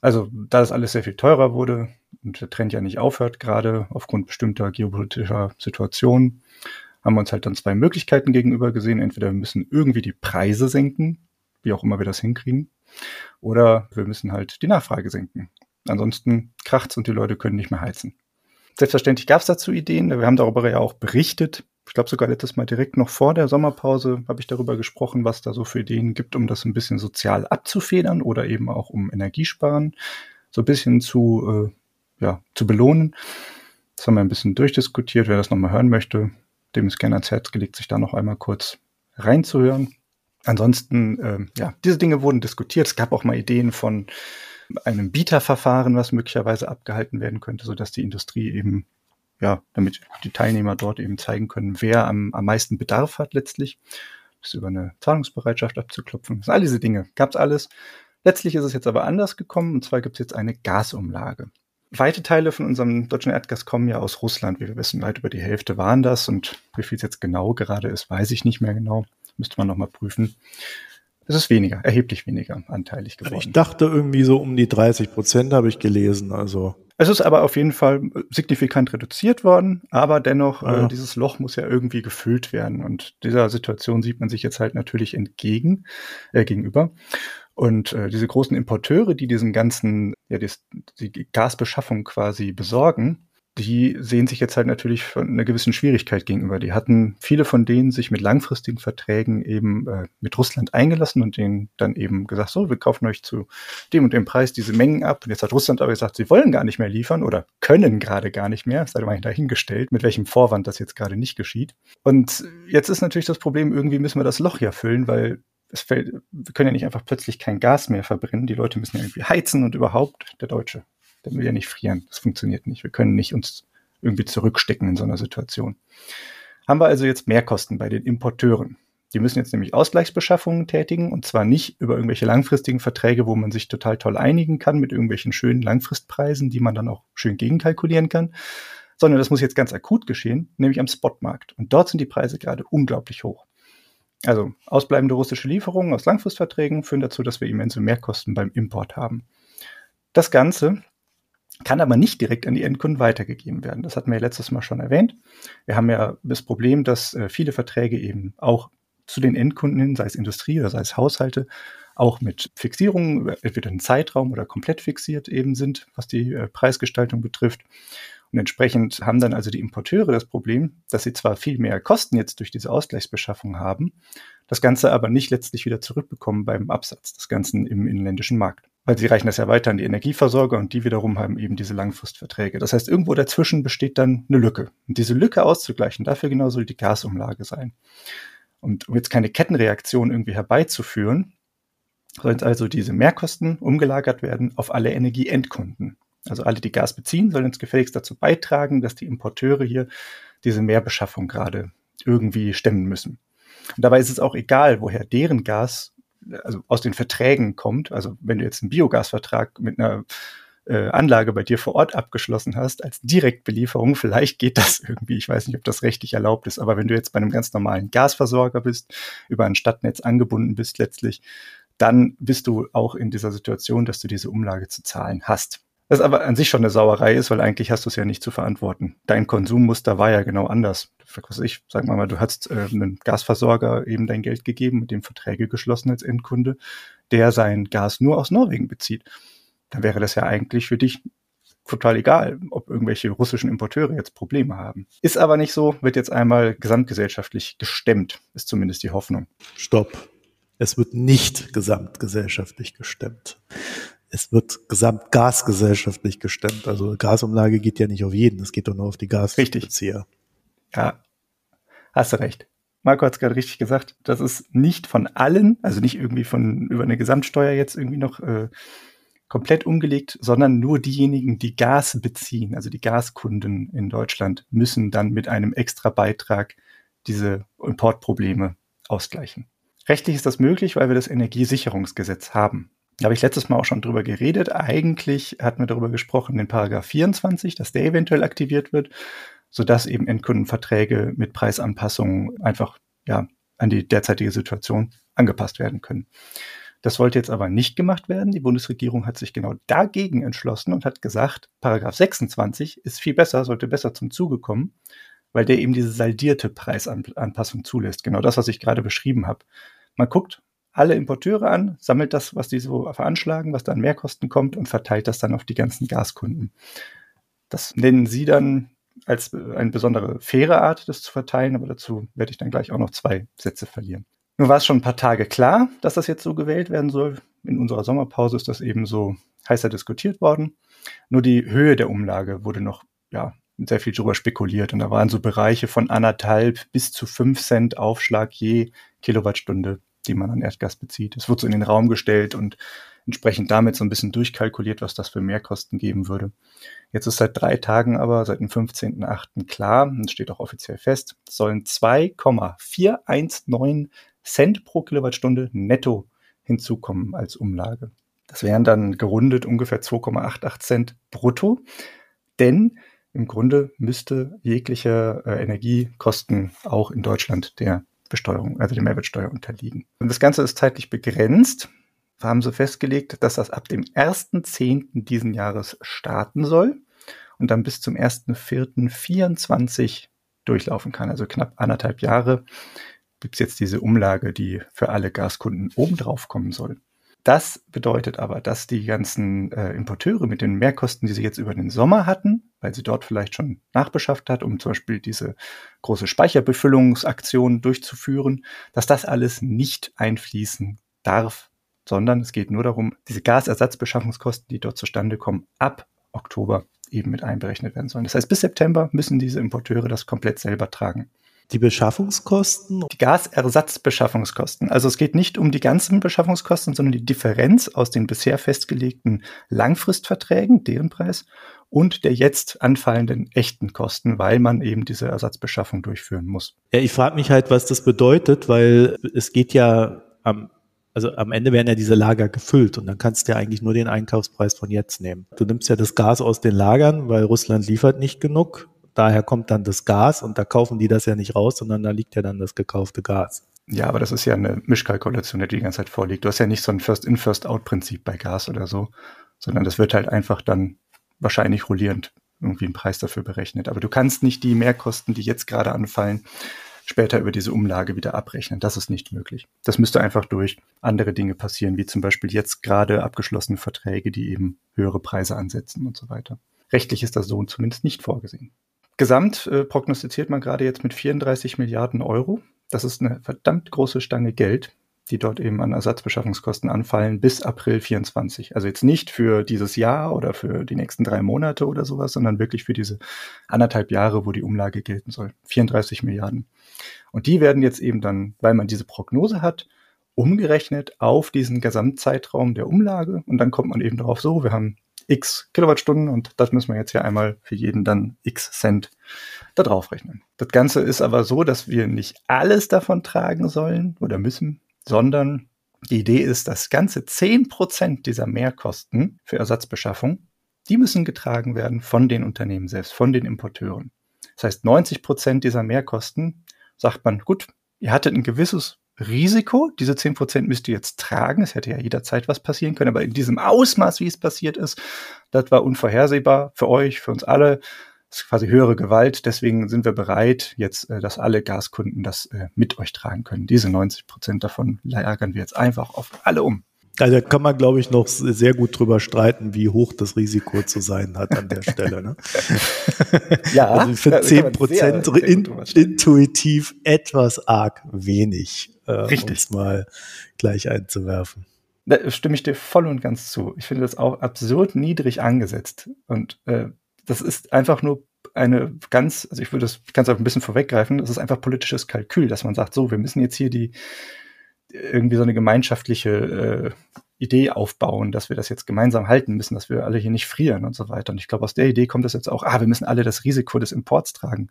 Also, da das alles sehr viel teurer wurde und der Trend ja nicht aufhört, gerade aufgrund bestimmter geopolitischer Situationen, haben wir uns halt dann zwei Möglichkeiten gegenüber gesehen. Entweder wir müssen irgendwie die Preise senken, wie auch immer wir das hinkriegen, oder wir müssen halt die Nachfrage senken. Ansonsten kracht's und die Leute können nicht mehr heizen. Selbstverständlich gab es dazu Ideen. Wir haben darüber ja auch berichtet. Ich glaube sogar letztes Mal direkt noch vor der Sommerpause habe ich darüber gesprochen, was da so für Ideen gibt, um das ein bisschen sozial abzufedern oder eben auch um Energiesparen so ein bisschen zu, äh, ja, zu belohnen. Das haben wir ein bisschen durchdiskutiert. Wer das nochmal hören möchte, dem ist gerne ans Herz gelegt, sich da noch einmal kurz reinzuhören. Ansonsten, äh, ja, diese Dinge wurden diskutiert. Es gab auch mal Ideen von einem Bieterverfahren, was möglicherweise abgehalten werden könnte, sodass die Industrie eben, ja, damit die Teilnehmer dort eben zeigen können, wer am, am meisten Bedarf hat letztlich, das über eine Zahlungsbereitschaft abzuklopfen. Das all diese Dinge gab's alles. Letztlich ist es jetzt aber anders gekommen, und zwar gibt es jetzt eine Gasumlage. Weite Teile von unserem deutschen Erdgas kommen ja aus Russland, wie wir wissen. Weit über die Hälfte waren das und wie viel es jetzt genau gerade ist, weiß ich nicht mehr genau. Müsste man nochmal prüfen. Es ist weniger, erheblich weniger anteilig geworden. Ich dachte irgendwie so um die 30 Prozent habe ich gelesen. Also es ist aber auf jeden Fall signifikant reduziert worden, aber dennoch, äh, ja. äh, dieses Loch muss ja irgendwie gefüllt werden. Und dieser Situation sieht man sich jetzt halt natürlich entgegen, äh, gegenüber. Und äh, diese großen Importeure, die diesen ganzen, ja, die, die Gasbeschaffung quasi besorgen, die sehen sich jetzt halt natürlich von einer gewissen Schwierigkeit gegenüber. Die hatten viele von denen sich mit langfristigen Verträgen eben äh, mit Russland eingelassen und denen dann eben gesagt, so, wir kaufen euch zu dem und dem Preis diese Mengen ab. Und jetzt hat Russland aber gesagt, sie wollen gar nicht mehr liefern oder können gerade gar nicht mehr. Das sei mal dahingestellt, mit welchem Vorwand das jetzt gerade nicht geschieht. Und jetzt ist natürlich das Problem, irgendwie müssen wir das Loch ja füllen, weil es fällt, wir können ja nicht einfach plötzlich kein Gas mehr verbrennen. Die Leute müssen ja irgendwie heizen und überhaupt der Deutsche, will ja nicht frieren. Das funktioniert nicht. Wir können nicht uns irgendwie zurückstecken in so einer Situation. Haben wir also jetzt Mehrkosten bei den Importeuren. Die müssen jetzt nämlich Ausgleichsbeschaffungen tätigen und zwar nicht über irgendwelche langfristigen Verträge, wo man sich total toll einigen kann mit irgendwelchen schönen Langfristpreisen, die man dann auch schön gegenkalkulieren kann, sondern das muss jetzt ganz akut geschehen, nämlich am Spotmarkt. Und dort sind die Preise gerade unglaublich hoch. Also ausbleibende russische Lieferungen aus Langfristverträgen führen dazu, dass wir immense Mehrkosten beim Import haben. Das Ganze kann aber nicht direkt an die Endkunden weitergegeben werden. Das hatten wir letztes Mal schon erwähnt. Wir haben ja das Problem, dass äh, viele Verträge eben auch zu den Endkunden hin, sei es Industrie oder sei es Haushalte, auch mit Fixierungen, entweder einen Zeitraum oder komplett fixiert eben sind, was die äh, Preisgestaltung betrifft. Und entsprechend haben dann also die Importeure das Problem, dass sie zwar viel mehr Kosten jetzt durch diese Ausgleichsbeschaffung haben, das Ganze aber nicht letztlich wieder zurückbekommen beim Absatz des Ganzen im inländischen Markt. Weil sie reichen das ja weiter an die Energieversorger und die wiederum haben eben diese Langfristverträge. Das heißt, irgendwo dazwischen besteht dann eine Lücke. Und diese Lücke auszugleichen, dafür genau soll die Gasumlage sein. Und um jetzt keine Kettenreaktion irgendwie herbeizuführen, sollen also diese Mehrkosten umgelagert werden auf alle Energieendkunden. Also alle, die Gas beziehen, sollen uns gefälligst dazu beitragen, dass die Importeure hier diese Mehrbeschaffung gerade irgendwie stemmen müssen. Und dabei ist es auch egal, woher deren Gas, also aus den Verträgen kommt. Also wenn du jetzt einen Biogasvertrag mit einer äh, Anlage bei dir vor Ort abgeschlossen hast, als Direktbelieferung, vielleicht geht das irgendwie, ich weiß nicht, ob das rechtlich erlaubt ist, aber wenn du jetzt bei einem ganz normalen Gasversorger bist, über ein Stadtnetz angebunden bist letztlich, dann bist du auch in dieser Situation, dass du diese Umlage zu zahlen hast. Das aber an sich schon eine Sauerei ist, weil eigentlich hast du es ja nicht zu verantworten. Dein Konsummuster war ja genau anders. Was ich, sag mal, du hast äh, einen Gasversorger eben dein Geld gegeben, mit dem Verträge geschlossen als Endkunde, der sein Gas nur aus Norwegen bezieht. Dann wäre das ja eigentlich für dich total egal, ob irgendwelche russischen Importeure jetzt Probleme haben. Ist aber nicht so, wird jetzt einmal gesamtgesellschaftlich gestemmt, ist zumindest die Hoffnung. Stopp. Es wird nicht gesamtgesellschaftlich gestemmt es wird gesamtgasgesellschaftlich gestemmt. Also Gasumlage geht ja nicht auf jeden, es geht doch nur auf die Gasbezieher. Ja, hast du recht. Marco hat es gerade richtig gesagt, das ist nicht von allen, also nicht irgendwie von über eine Gesamtsteuer jetzt irgendwie noch äh, komplett umgelegt, sondern nur diejenigen, die Gas beziehen, also die Gaskunden in Deutschland, müssen dann mit einem extra Beitrag diese Importprobleme ausgleichen. Rechtlich ist das möglich, weil wir das Energiesicherungsgesetz haben. Da habe ich letztes Mal auch schon drüber geredet. Eigentlich hatten wir darüber gesprochen, den Paragraph 24, dass der eventuell aktiviert wird, sodass eben Endkundenverträge mit Preisanpassungen einfach ja, an die derzeitige Situation angepasst werden können. Das wollte jetzt aber nicht gemacht werden. Die Bundesregierung hat sich genau dagegen entschlossen und hat gesagt, Paragraph 26 ist viel besser, sollte besser zum Zuge kommen, weil der eben diese saldierte Preisanpassung zulässt. Genau das, was ich gerade beschrieben habe. Man guckt, alle Importeure an, sammelt das, was die so veranschlagen, was dann Mehrkosten kommt und verteilt das dann auf die ganzen Gaskunden. Das nennen sie dann als eine besondere faire Art, das zu verteilen, aber dazu werde ich dann gleich auch noch zwei Sätze verlieren. Nun war es schon ein paar Tage klar, dass das jetzt so gewählt werden soll. In unserer Sommerpause ist das eben so heißer diskutiert worden. Nur die Höhe der Umlage wurde noch ja, sehr viel drüber spekuliert. Und da waren so Bereiche von anderthalb bis zu fünf Cent Aufschlag je Kilowattstunde, die man an Erdgas bezieht. Es wurde so in den Raum gestellt und entsprechend damit so ein bisschen durchkalkuliert, was das für Mehrkosten geben würde. Jetzt ist seit drei Tagen aber, seit dem 15.8. klar, und steht auch offiziell fest, sollen 2,419 Cent pro Kilowattstunde netto hinzukommen als Umlage. Das wären dann gerundet ungefähr 2,88 Cent brutto, denn im Grunde müsste jegliche äh, Energiekosten auch in Deutschland der Besteuerung, also der Mehrwertsteuer unterliegen. Und das Ganze ist zeitlich begrenzt. Wir haben so festgelegt, dass das ab dem 1.10. diesen Jahres starten soll und dann bis zum 1.4.24 durchlaufen kann, also knapp anderthalb Jahre gibt es jetzt diese Umlage, die für alle Gaskunden obendrauf kommen soll. Das bedeutet aber, dass die ganzen äh, Importeure mit den Mehrkosten, die sie jetzt über den Sommer hatten, weil sie dort vielleicht schon nachbeschafft hat, um zum Beispiel diese große Speicherbefüllungsaktion durchzuführen, dass das alles nicht einfließen darf, sondern es geht nur darum, diese Gasersatzbeschaffungskosten, die dort zustande kommen, ab Oktober eben mit einberechnet werden sollen. Das heißt, bis September müssen diese Importeure das komplett selber tragen. Die Beschaffungskosten? Die Gasersatzbeschaffungskosten. Also es geht nicht um die ganzen Beschaffungskosten, sondern die Differenz aus den bisher festgelegten Langfristverträgen, deren Preis, und der jetzt anfallenden echten Kosten, weil man eben diese Ersatzbeschaffung durchführen muss. Ja, ich frage mich halt, was das bedeutet, weil es geht ja am also am Ende werden ja diese Lager gefüllt und dann kannst du ja eigentlich nur den Einkaufspreis von jetzt nehmen. Du nimmst ja das Gas aus den Lagern, weil Russland liefert nicht genug daher kommt dann das Gas und da kaufen die das ja nicht raus, sondern da liegt ja dann das gekaufte Gas. Ja, aber das ist ja eine Mischkalkulation, die die ganze Zeit vorliegt. Du hast ja nicht so ein First-in, First-out-Prinzip bei Gas oder so, sondern das wird halt einfach dann wahrscheinlich rollierend irgendwie einen Preis dafür berechnet. Aber du kannst nicht die Mehrkosten, die jetzt gerade anfallen, später über diese Umlage wieder abrechnen. Das ist nicht möglich. Das müsste einfach durch andere Dinge passieren, wie zum Beispiel jetzt gerade abgeschlossene Verträge, die eben höhere Preise ansetzen und so weiter. Rechtlich ist das so zumindest nicht vorgesehen. Gesamt äh, prognostiziert man gerade jetzt mit 34 Milliarden Euro. Das ist eine verdammt große Stange Geld, die dort eben an Ersatzbeschaffungskosten anfallen bis April 24. Also jetzt nicht für dieses Jahr oder für die nächsten drei Monate oder sowas, sondern wirklich für diese anderthalb Jahre, wo die Umlage gelten soll. 34 Milliarden. Und die werden jetzt eben dann, weil man diese Prognose hat, umgerechnet auf diesen Gesamtzeitraum der Umlage. Und dann kommt man eben darauf so, wir haben x Kilowattstunden und das müssen wir jetzt hier einmal für jeden dann x Cent da drauf rechnen. Das Ganze ist aber so, dass wir nicht alles davon tragen sollen oder müssen, sondern die Idee ist, dass ganze zehn Prozent dieser Mehrkosten für Ersatzbeschaffung, die müssen getragen werden von den Unternehmen selbst, von den Importeuren. Das heißt, 90 Prozent dieser Mehrkosten sagt man, gut, ihr hattet ein gewisses Risiko. Diese zehn Prozent müsst ihr jetzt tragen. Es hätte ja jederzeit was passieren können, aber in diesem Ausmaß, wie es passiert ist, das war unvorhersehbar für euch, für uns alle. Das ist quasi höhere Gewalt. Deswegen sind wir bereit, jetzt, äh, dass alle Gaskunden das äh, mit euch tragen können. Diese 90 Prozent davon lagern wir jetzt einfach auf alle um. Also da kann man, glaube ich, noch sehr gut drüber streiten, wie hoch das Risiko zu sein hat an der Stelle. Ne? ja, also finde 10 Prozent in, intuitiv etwas arg wenig, äh, Richtig. um es mal gleich einzuwerfen. Da stimme ich dir voll und ganz zu. Ich finde das auch absurd niedrig angesetzt. Und äh, das ist einfach nur eine ganz, also ich würde das ganz auch ein bisschen vorweggreifen, das ist einfach politisches Kalkül, dass man sagt, so, wir müssen jetzt hier die irgendwie so eine gemeinschaftliche äh, Idee aufbauen, dass wir das jetzt gemeinsam halten müssen, dass wir alle hier nicht frieren und so weiter. Und ich glaube, aus der Idee kommt das jetzt auch, ah, wir müssen alle das Risiko des Imports tragen.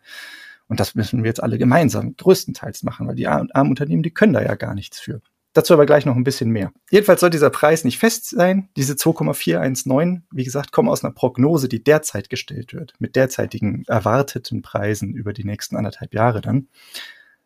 Und das müssen wir jetzt alle gemeinsam größtenteils machen, weil die armen Unternehmen, die können da ja gar nichts für. Dazu aber gleich noch ein bisschen mehr. Jedenfalls soll dieser Preis nicht fest sein. Diese 2,419, wie gesagt, kommen aus einer Prognose, die derzeit gestellt wird, mit derzeitigen erwarteten Preisen über die nächsten anderthalb Jahre dann.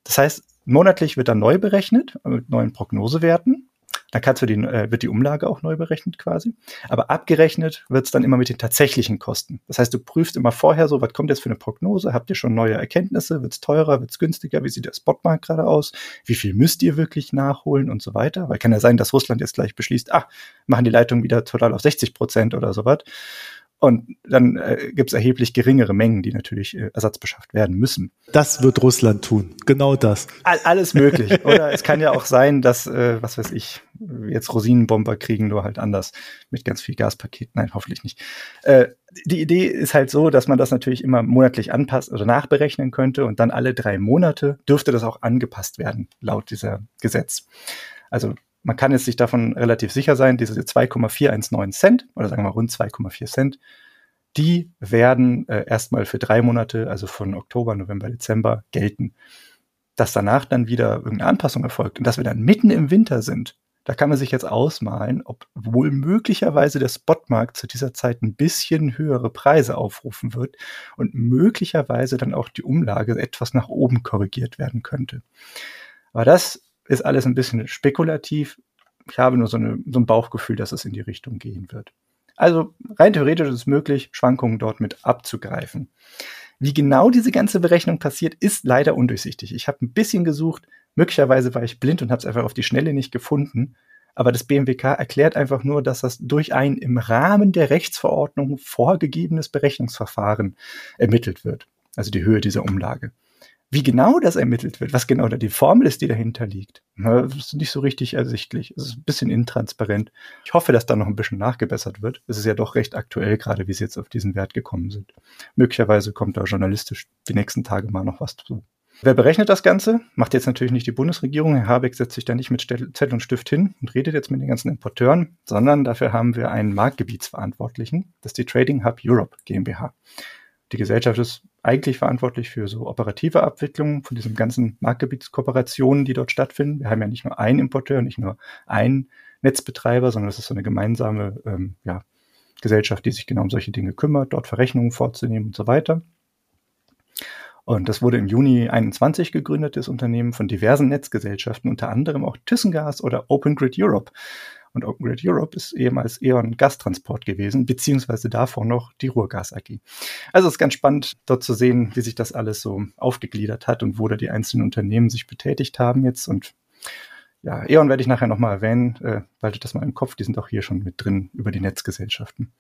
Das heißt, Monatlich wird dann neu berechnet mit neuen Prognosewerten. Da kannst du die, äh, wird die Umlage auch neu berechnet quasi. Aber abgerechnet wird es dann immer mit den tatsächlichen Kosten. Das heißt, du prüfst immer vorher so, was kommt jetzt für eine Prognose? Habt ihr schon neue Erkenntnisse? Wird es teurer? Wird es günstiger? Wie sieht der Spotmarkt gerade aus? Wie viel müsst ihr wirklich nachholen und so weiter? Weil kann ja sein, dass Russland jetzt gleich beschließt, ah, machen die Leitungen wieder total auf 60 Prozent oder sowas. Und dann äh, gibt es erheblich geringere Mengen, die natürlich äh, ersatzbeschafft werden müssen. Das wird Russland tun, genau das. All, alles möglich. Oder es kann ja auch sein, dass, äh, was weiß ich, jetzt Rosinenbomber kriegen, nur halt anders mit ganz viel Gaspaket. Nein, hoffentlich nicht. Äh, die Idee ist halt so, dass man das natürlich immer monatlich anpasst oder nachberechnen könnte und dann alle drei Monate dürfte das auch angepasst werden, laut dieser Gesetz. Also man kann jetzt sich davon relativ sicher sein, diese 2,419 Cent oder sagen wir rund 2,4 Cent, die werden äh, erstmal für drei Monate, also von Oktober, November, Dezember gelten. Dass danach dann wieder irgendeine Anpassung erfolgt und dass wir dann mitten im Winter sind, da kann man sich jetzt ausmalen, ob wohl möglicherweise der Spotmarkt zu dieser Zeit ein bisschen höhere Preise aufrufen wird und möglicherweise dann auch die Umlage etwas nach oben korrigiert werden könnte. Aber das ist alles ein bisschen spekulativ. Ich habe nur so, eine, so ein Bauchgefühl, dass es in die Richtung gehen wird. Also rein theoretisch ist es möglich, Schwankungen dort mit abzugreifen. Wie genau diese ganze Berechnung passiert, ist leider undurchsichtig. Ich habe ein bisschen gesucht, möglicherweise war ich blind und habe es einfach auf die Schnelle nicht gefunden. Aber das BMWK erklärt einfach nur, dass das durch ein im Rahmen der Rechtsverordnung vorgegebenes Berechnungsverfahren ermittelt wird. Also die Höhe dieser Umlage. Wie genau das ermittelt wird, was genau da die Formel ist, die dahinter liegt, das ist nicht so richtig ersichtlich. Es ist ein bisschen intransparent. Ich hoffe, dass da noch ein bisschen nachgebessert wird. Es ist ja doch recht aktuell, gerade wie sie jetzt auf diesen Wert gekommen sind. Möglicherweise kommt da journalistisch die nächsten Tage mal noch was zu. Wer berechnet das Ganze? Macht jetzt natürlich nicht die Bundesregierung. Herr Habeck setzt sich da nicht mit Zettel und Stift hin und redet jetzt mit den ganzen Importeuren, sondern dafür haben wir einen Marktgebietsverantwortlichen. Das ist die Trading Hub Europe GmbH. Die Gesellschaft ist eigentlich verantwortlich für so operative Abwicklung von diesen ganzen Marktgebietskooperationen, die dort stattfinden. Wir haben ja nicht nur einen Importeur, nicht nur einen Netzbetreiber, sondern es ist so eine gemeinsame ähm, ja, Gesellschaft, die sich genau um solche Dinge kümmert, dort Verrechnungen vorzunehmen und so weiter. Und das wurde im Juni 21 gegründet, das Unternehmen von diversen Netzgesellschaften, unter anderem auch ThyssenGas oder Open Grid Europe. Und Open Grid Europe ist ehemals E.ON Gastransport gewesen, beziehungsweise davor noch die Ruhrgas AG. Also es ist ganz spannend, dort zu sehen, wie sich das alles so aufgegliedert hat und wo da die einzelnen Unternehmen sich betätigt haben jetzt. Und ja, E.ON werde ich nachher nochmal erwähnen, äh, behaltet das mal im Kopf, die sind auch hier schon mit drin über die Netzgesellschaften.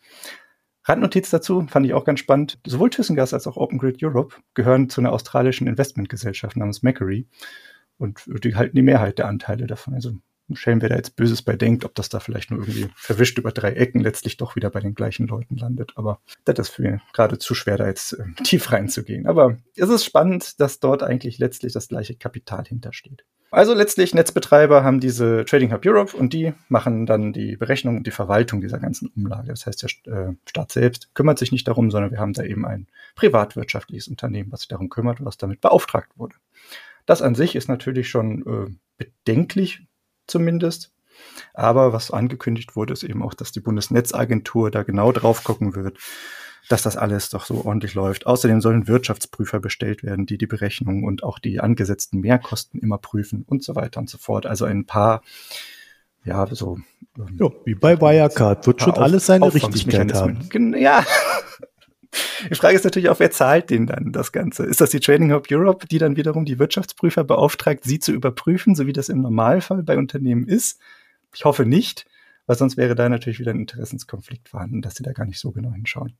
Randnotiz dazu fand ich auch ganz spannend. Sowohl ThyssenGas als auch Open Grid Europe gehören zu einer australischen Investmentgesellschaft namens Macquarie und die halten die Mehrheit der Anteile davon. Also Shane, wer da jetzt Böses bei denkt, ob das da vielleicht nur irgendwie verwischt über drei Ecken letztlich doch wieder bei den gleichen Leuten landet. Aber das ist für mich gerade zu schwer, da jetzt äh, tief reinzugehen. Aber es ist spannend, dass dort eigentlich letztlich das gleiche Kapital hintersteht. Also letztlich Netzbetreiber haben diese Trading Hub Europe und die machen dann die Berechnung und die Verwaltung dieser ganzen Umlage. Das heißt, der äh, Staat selbst kümmert sich nicht darum, sondern wir haben da eben ein privatwirtschaftliches Unternehmen, was sich darum kümmert und was damit beauftragt wurde. Das an sich ist natürlich schon äh, bedenklich, zumindest. Aber was angekündigt wurde, ist eben auch, dass die Bundesnetzagentur da genau drauf gucken wird, dass das alles doch so ordentlich läuft. Außerdem sollen Wirtschaftsprüfer bestellt werden, die die Berechnungen und auch die angesetzten Mehrkosten immer prüfen und so weiter und so fort. Also ein paar, ja, so. Ähm, ja, wie bei Wirecard wird schon alles seine Richtigkeit haben. Ja. Die Frage ist natürlich auch, wer zahlt den dann das Ganze? Ist das die Trading Hub Europe, die dann wiederum die Wirtschaftsprüfer beauftragt, sie zu überprüfen, so wie das im Normalfall bei Unternehmen ist? Ich hoffe nicht, weil sonst wäre da natürlich wieder ein Interessenskonflikt vorhanden, dass sie da gar nicht so genau hinschauen.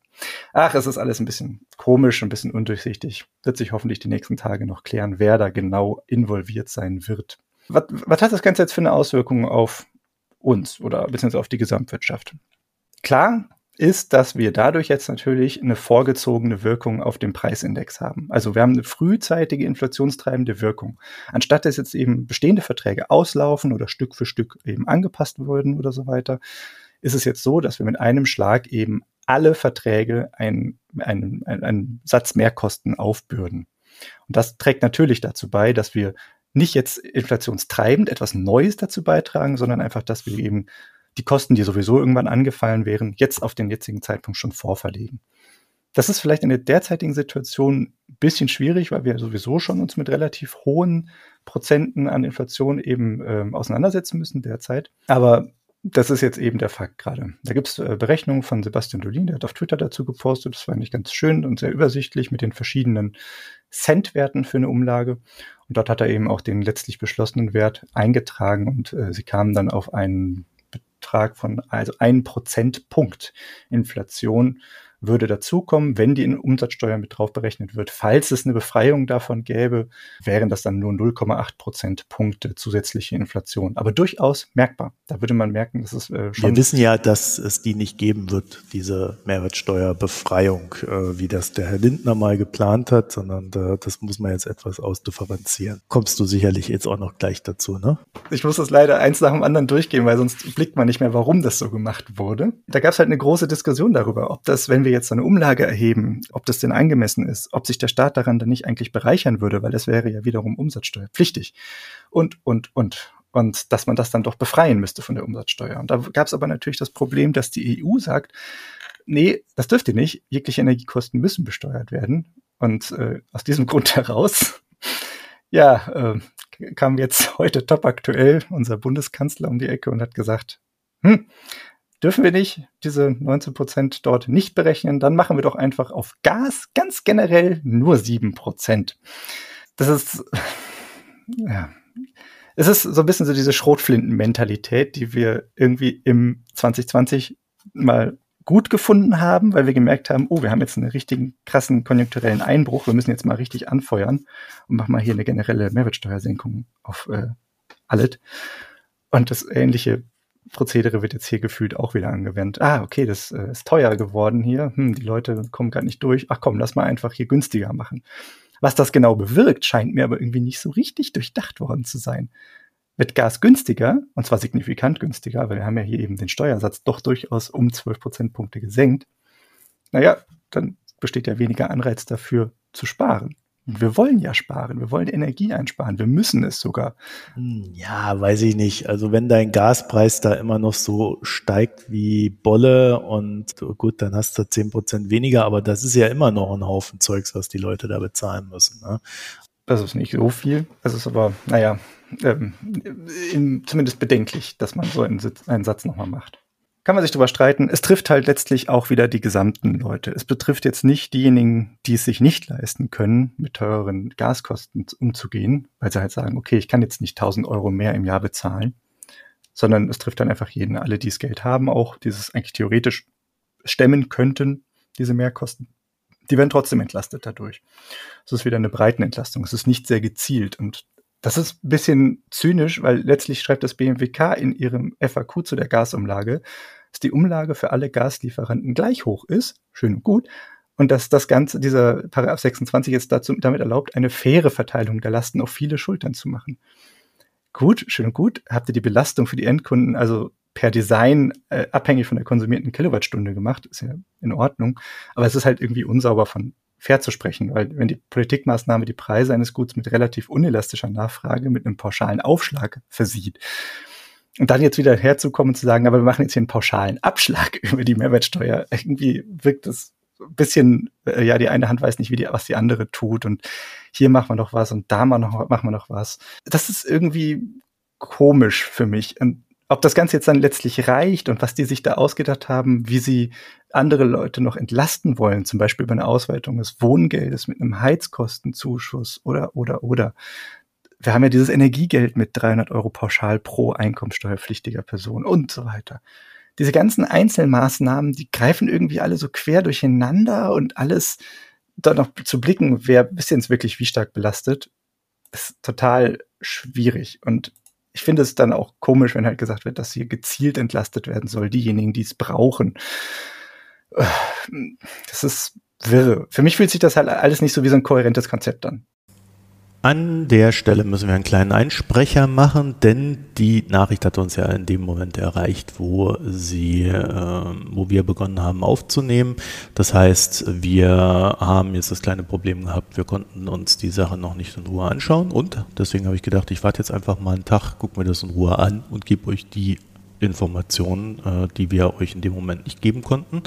Ach, es ist alles ein bisschen komisch, ein bisschen undurchsichtig. Wird sich hoffentlich die nächsten Tage noch klären, wer da genau involviert sein wird. Was, was hat das Ganze jetzt für eine Auswirkung auf uns oder beziehungsweise auf die Gesamtwirtschaft? Klar, ist, dass wir dadurch jetzt natürlich eine vorgezogene Wirkung auf den Preisindex haben. Also wir haben eine frühzeitige inflationstreibende Wirkung. Anstatt dass jetzt eben bestehende Verträge auslaufen oder Stück für Stück eben angepasst wurden oder so weiter, ist es jetzt so, dass wir mit einem Schlag eben alle Verträge einen, einen, einen Satz Mehrkosten aufbürden. Und das trägt natürlich dazu bei, dass wir nicht jetzt inflationstreibend etwas Neues dazu beitragen, sondern einfach, dass wir eben die Kosten, die sowieso irgendwann angefallen wären, jetzt auf den jetzigen Zeitpunkt schon vorverlegen. Das ist vielleicht in der derzeitigen Situation ein bisschen schwierig, weil wir sowieso schon uns mit relativ hohen Prozenten an Inflation eben ähm, auseinandersetzen müssen derzeit. Aber das ist jetzt eben der Fakt gerade. Da gibt es äh, Berechnungen von Sebastian Dolin, der hat auf Twitter dazu gepostet. Das war eigentlich ganz schön und sehr übersichtlich mit den verschiedenen Centwerten für eine Umlage. Und dort hat er eben auch den letztlich beschlossenen Wert eingetragen und äh, sie kamen dann auf einen Betrag von also ein Prozentpunkt Inflation würde dazukommen, wenn die Umsatzsteuer mit drauf berechnet wird. Falls es eine Befreiung davon gäbe, wären das dann nur 0,8 Prozentpunkte zusätzliche Inflation. Aber durchaus merkbar. Da würde man merken, dass es äh, schon. Wir wissen ja, dass es die nicht geben wird, diese Mehrwertsteuerbefreiung, äh, wie das der Herr Lindner mal geplant hat, sondern da, das muss man jetzt etwas ausdifferenzieren. Kommst du sicherlich jetzt auch noch gleich dazu, ne? Ich muss das leider eins nach dem anderen durchgehen, weil sonst blickt man nicht mehr, warum das so gemacht wurde. Da gab es halt eine große Diskussion darüber, ob das, wenn wir jetzt eine Umlage erheben, ob das denn angemessen ist, ob sich der Staat daran dann nicht eigentlich bereichern würde, weil das wäre ja wiederum umsatzsteuerpflichtig. Und, und, und. Und dass man das dann doch befreien müsste von der Umsatzsteuer. Und da gab es aber natürlich das Problem, dass die EU sagt, nee, das dürft ihr nicht. Jegliche Energiekosten müssen besteuert werden. Und äh, aus diesem Grund heraus, ja, äh, kam jetzt heute top aktuell unser Bundeskanzler um die Ecke und hat gesagt, hm, dürfen wir nicht diese 19 Prozent dort nicht berechnen, dann machen wir doch einfach auf Gas ganz generell nur 7 Prozent. Das ist, ja, es ist so ein bisschen so diese Schrotflinten-Mentalität, die wir irgendwie im 2020 mal gut gefunden haben, weil wir gemerkt haben, oh, wir haben jetzt einen richtigen krassen konjunkturellen Einbruch, wir müssen jetzt mal richtig anfeuern und machen mal hier eine generelle Mehrwertsteuersenkung auf äh, alles. Und das ähnliche Prozedere wird jetzt hier gefühlt auch wieder angewendet. Ah, okay, das äh, ist teuer geworden hier. Hm, die Leute kommen gar nicht durch. Ach komm, lass mal einfach hier günstiger machen. Was das genau bewirkt, scheint mir aber irgendwie nicht so richtig durchdacht worden zu sein. Wird Gas günstiger, und zwar signifikant günstiger, weil wir haben ja hier eben den Steuersatz doch durchaus um 12 Prozentpunkte gesenkt. Naja, dann besteht ja weniger Anreiz dafür zu sparen. Wir wollen ja sparen, wir wollen Energie einsparen, wir müssen es sogar. Hm, ja, weiß ich nicht. Also wenn dein Gaspreis da immer noch so steigt wie Bolle und gut, dann hast du zehn Prozent weniger, aber das ist ja immer noch ein Haufen Zeugs, was die Leute da bezahlen müssen. Ne? Das ist nicht so viel. Das ist aber, naja, ähm, zumindest bedenklich, dass man so einen, einen Satz nochmal macht kann man sich darüber streiten. Es trifft halt letztlich auch wieder die gesamten Leute. Es betrifft jetzt nicht diejenigen, die es sich nicht leisten können, mit teureren Gaskosten umzugehen, weil sie halt sagen, okay, ich kann jetzt nicht 1000 Euro mehr im Jahr bezahlen, sondern es trifft dann einfach jeden, alle, die das Geld haben, auch dieses eigentlich theoretisch stemmen könnten, diese Mehrkosten. Die werden trotzdem entlastet dadurch. Es ist wieder eine Breitenentlastung. Es ist nicht sehr gezielt und das ist ein bisschen zynisch, weil letztlich schreibt das BMWK in ihrem FAQ zu der Gasumlage, dass die Umlage für alle Gaslieferanten gleich hoch ist, schön und gut, und dass das Ganze, dieser Paragraph 26 jetzt dazu, damit erlaubt, eine faire Verteilung der Lasten auf viele Schultern zu machen. Gut, schön und gut, habt ihr die Belastung für die Endkunden also per Design äh, abhängig von der konsumierten Kilowattstunde gemacht, ist ja in Ordnung, aber es ist halt irgendwie unsauber von fair zu sprechen, weil wenn die Politikmaßnahme die Preise eines Guts mit relativ unelastischer Nachfrage mit einem pauschalen Aufschlag versieht, und dann jetzt wieder herzukommen und zu sagen, aber wir machen jetzt hier einen pauschalen Abschlag über die Mehrwertsteuer. Irgendwie wirkt das ein bisschen, äh, ja, die eine Hand weiß nicht, wie die, was die andere tut. Und hier machen wir noch was und da machen wir noch was. Das ist irgendwie komisch für mich. Und ob das Ganze jetzt dann letztlich reicht und was die sich da ausgedacht haben, wie sie andere Leute noch entlasten wollen, zum Beispiel über eine Ausweitung des Wohngeldes mit einem Heizkostenzuschuss oder, oder, oder wir haben ja dieses Energiegeld mit 300 Euro pauschal pro einkommensteuerpflichtiger Person und so weiter. Diese ganzen Einzelmaßnahmen, die greifen irgendwie alle so quer durcheinander und alles da noch zu blicken, wer bis jetzt wirklich wie stark belastet, ist total schwierig. Und ich finde es dann auch komisch, wenn halt gesagt wird, dass hier gezielt entlastet werden soll, diejenigen, die es brauchen. Das ist wirre. Für mich fühlt sich das halt alles nicht so wie so ein kohärentes Konzept an. An der Stelle müssen wir einen kleinen Einsprecher machen, denn die Nachricht hat uns ja in dem Moment erreicht, wo sie, äh, wo wir begonnen haben aufzunehmen. Das heißt, wir haben jetzt das kleine Problem gehabt, wir konnten uns die Sache noch nicht in Ruhe anschauen und deswegen habe ich gedacht, ich warte jetzt einfach mal einen Tag, gucke mir das in Ruhe an und gebe euch die Informationen, äh, die wir euch in dem Moment nicht geben konnten,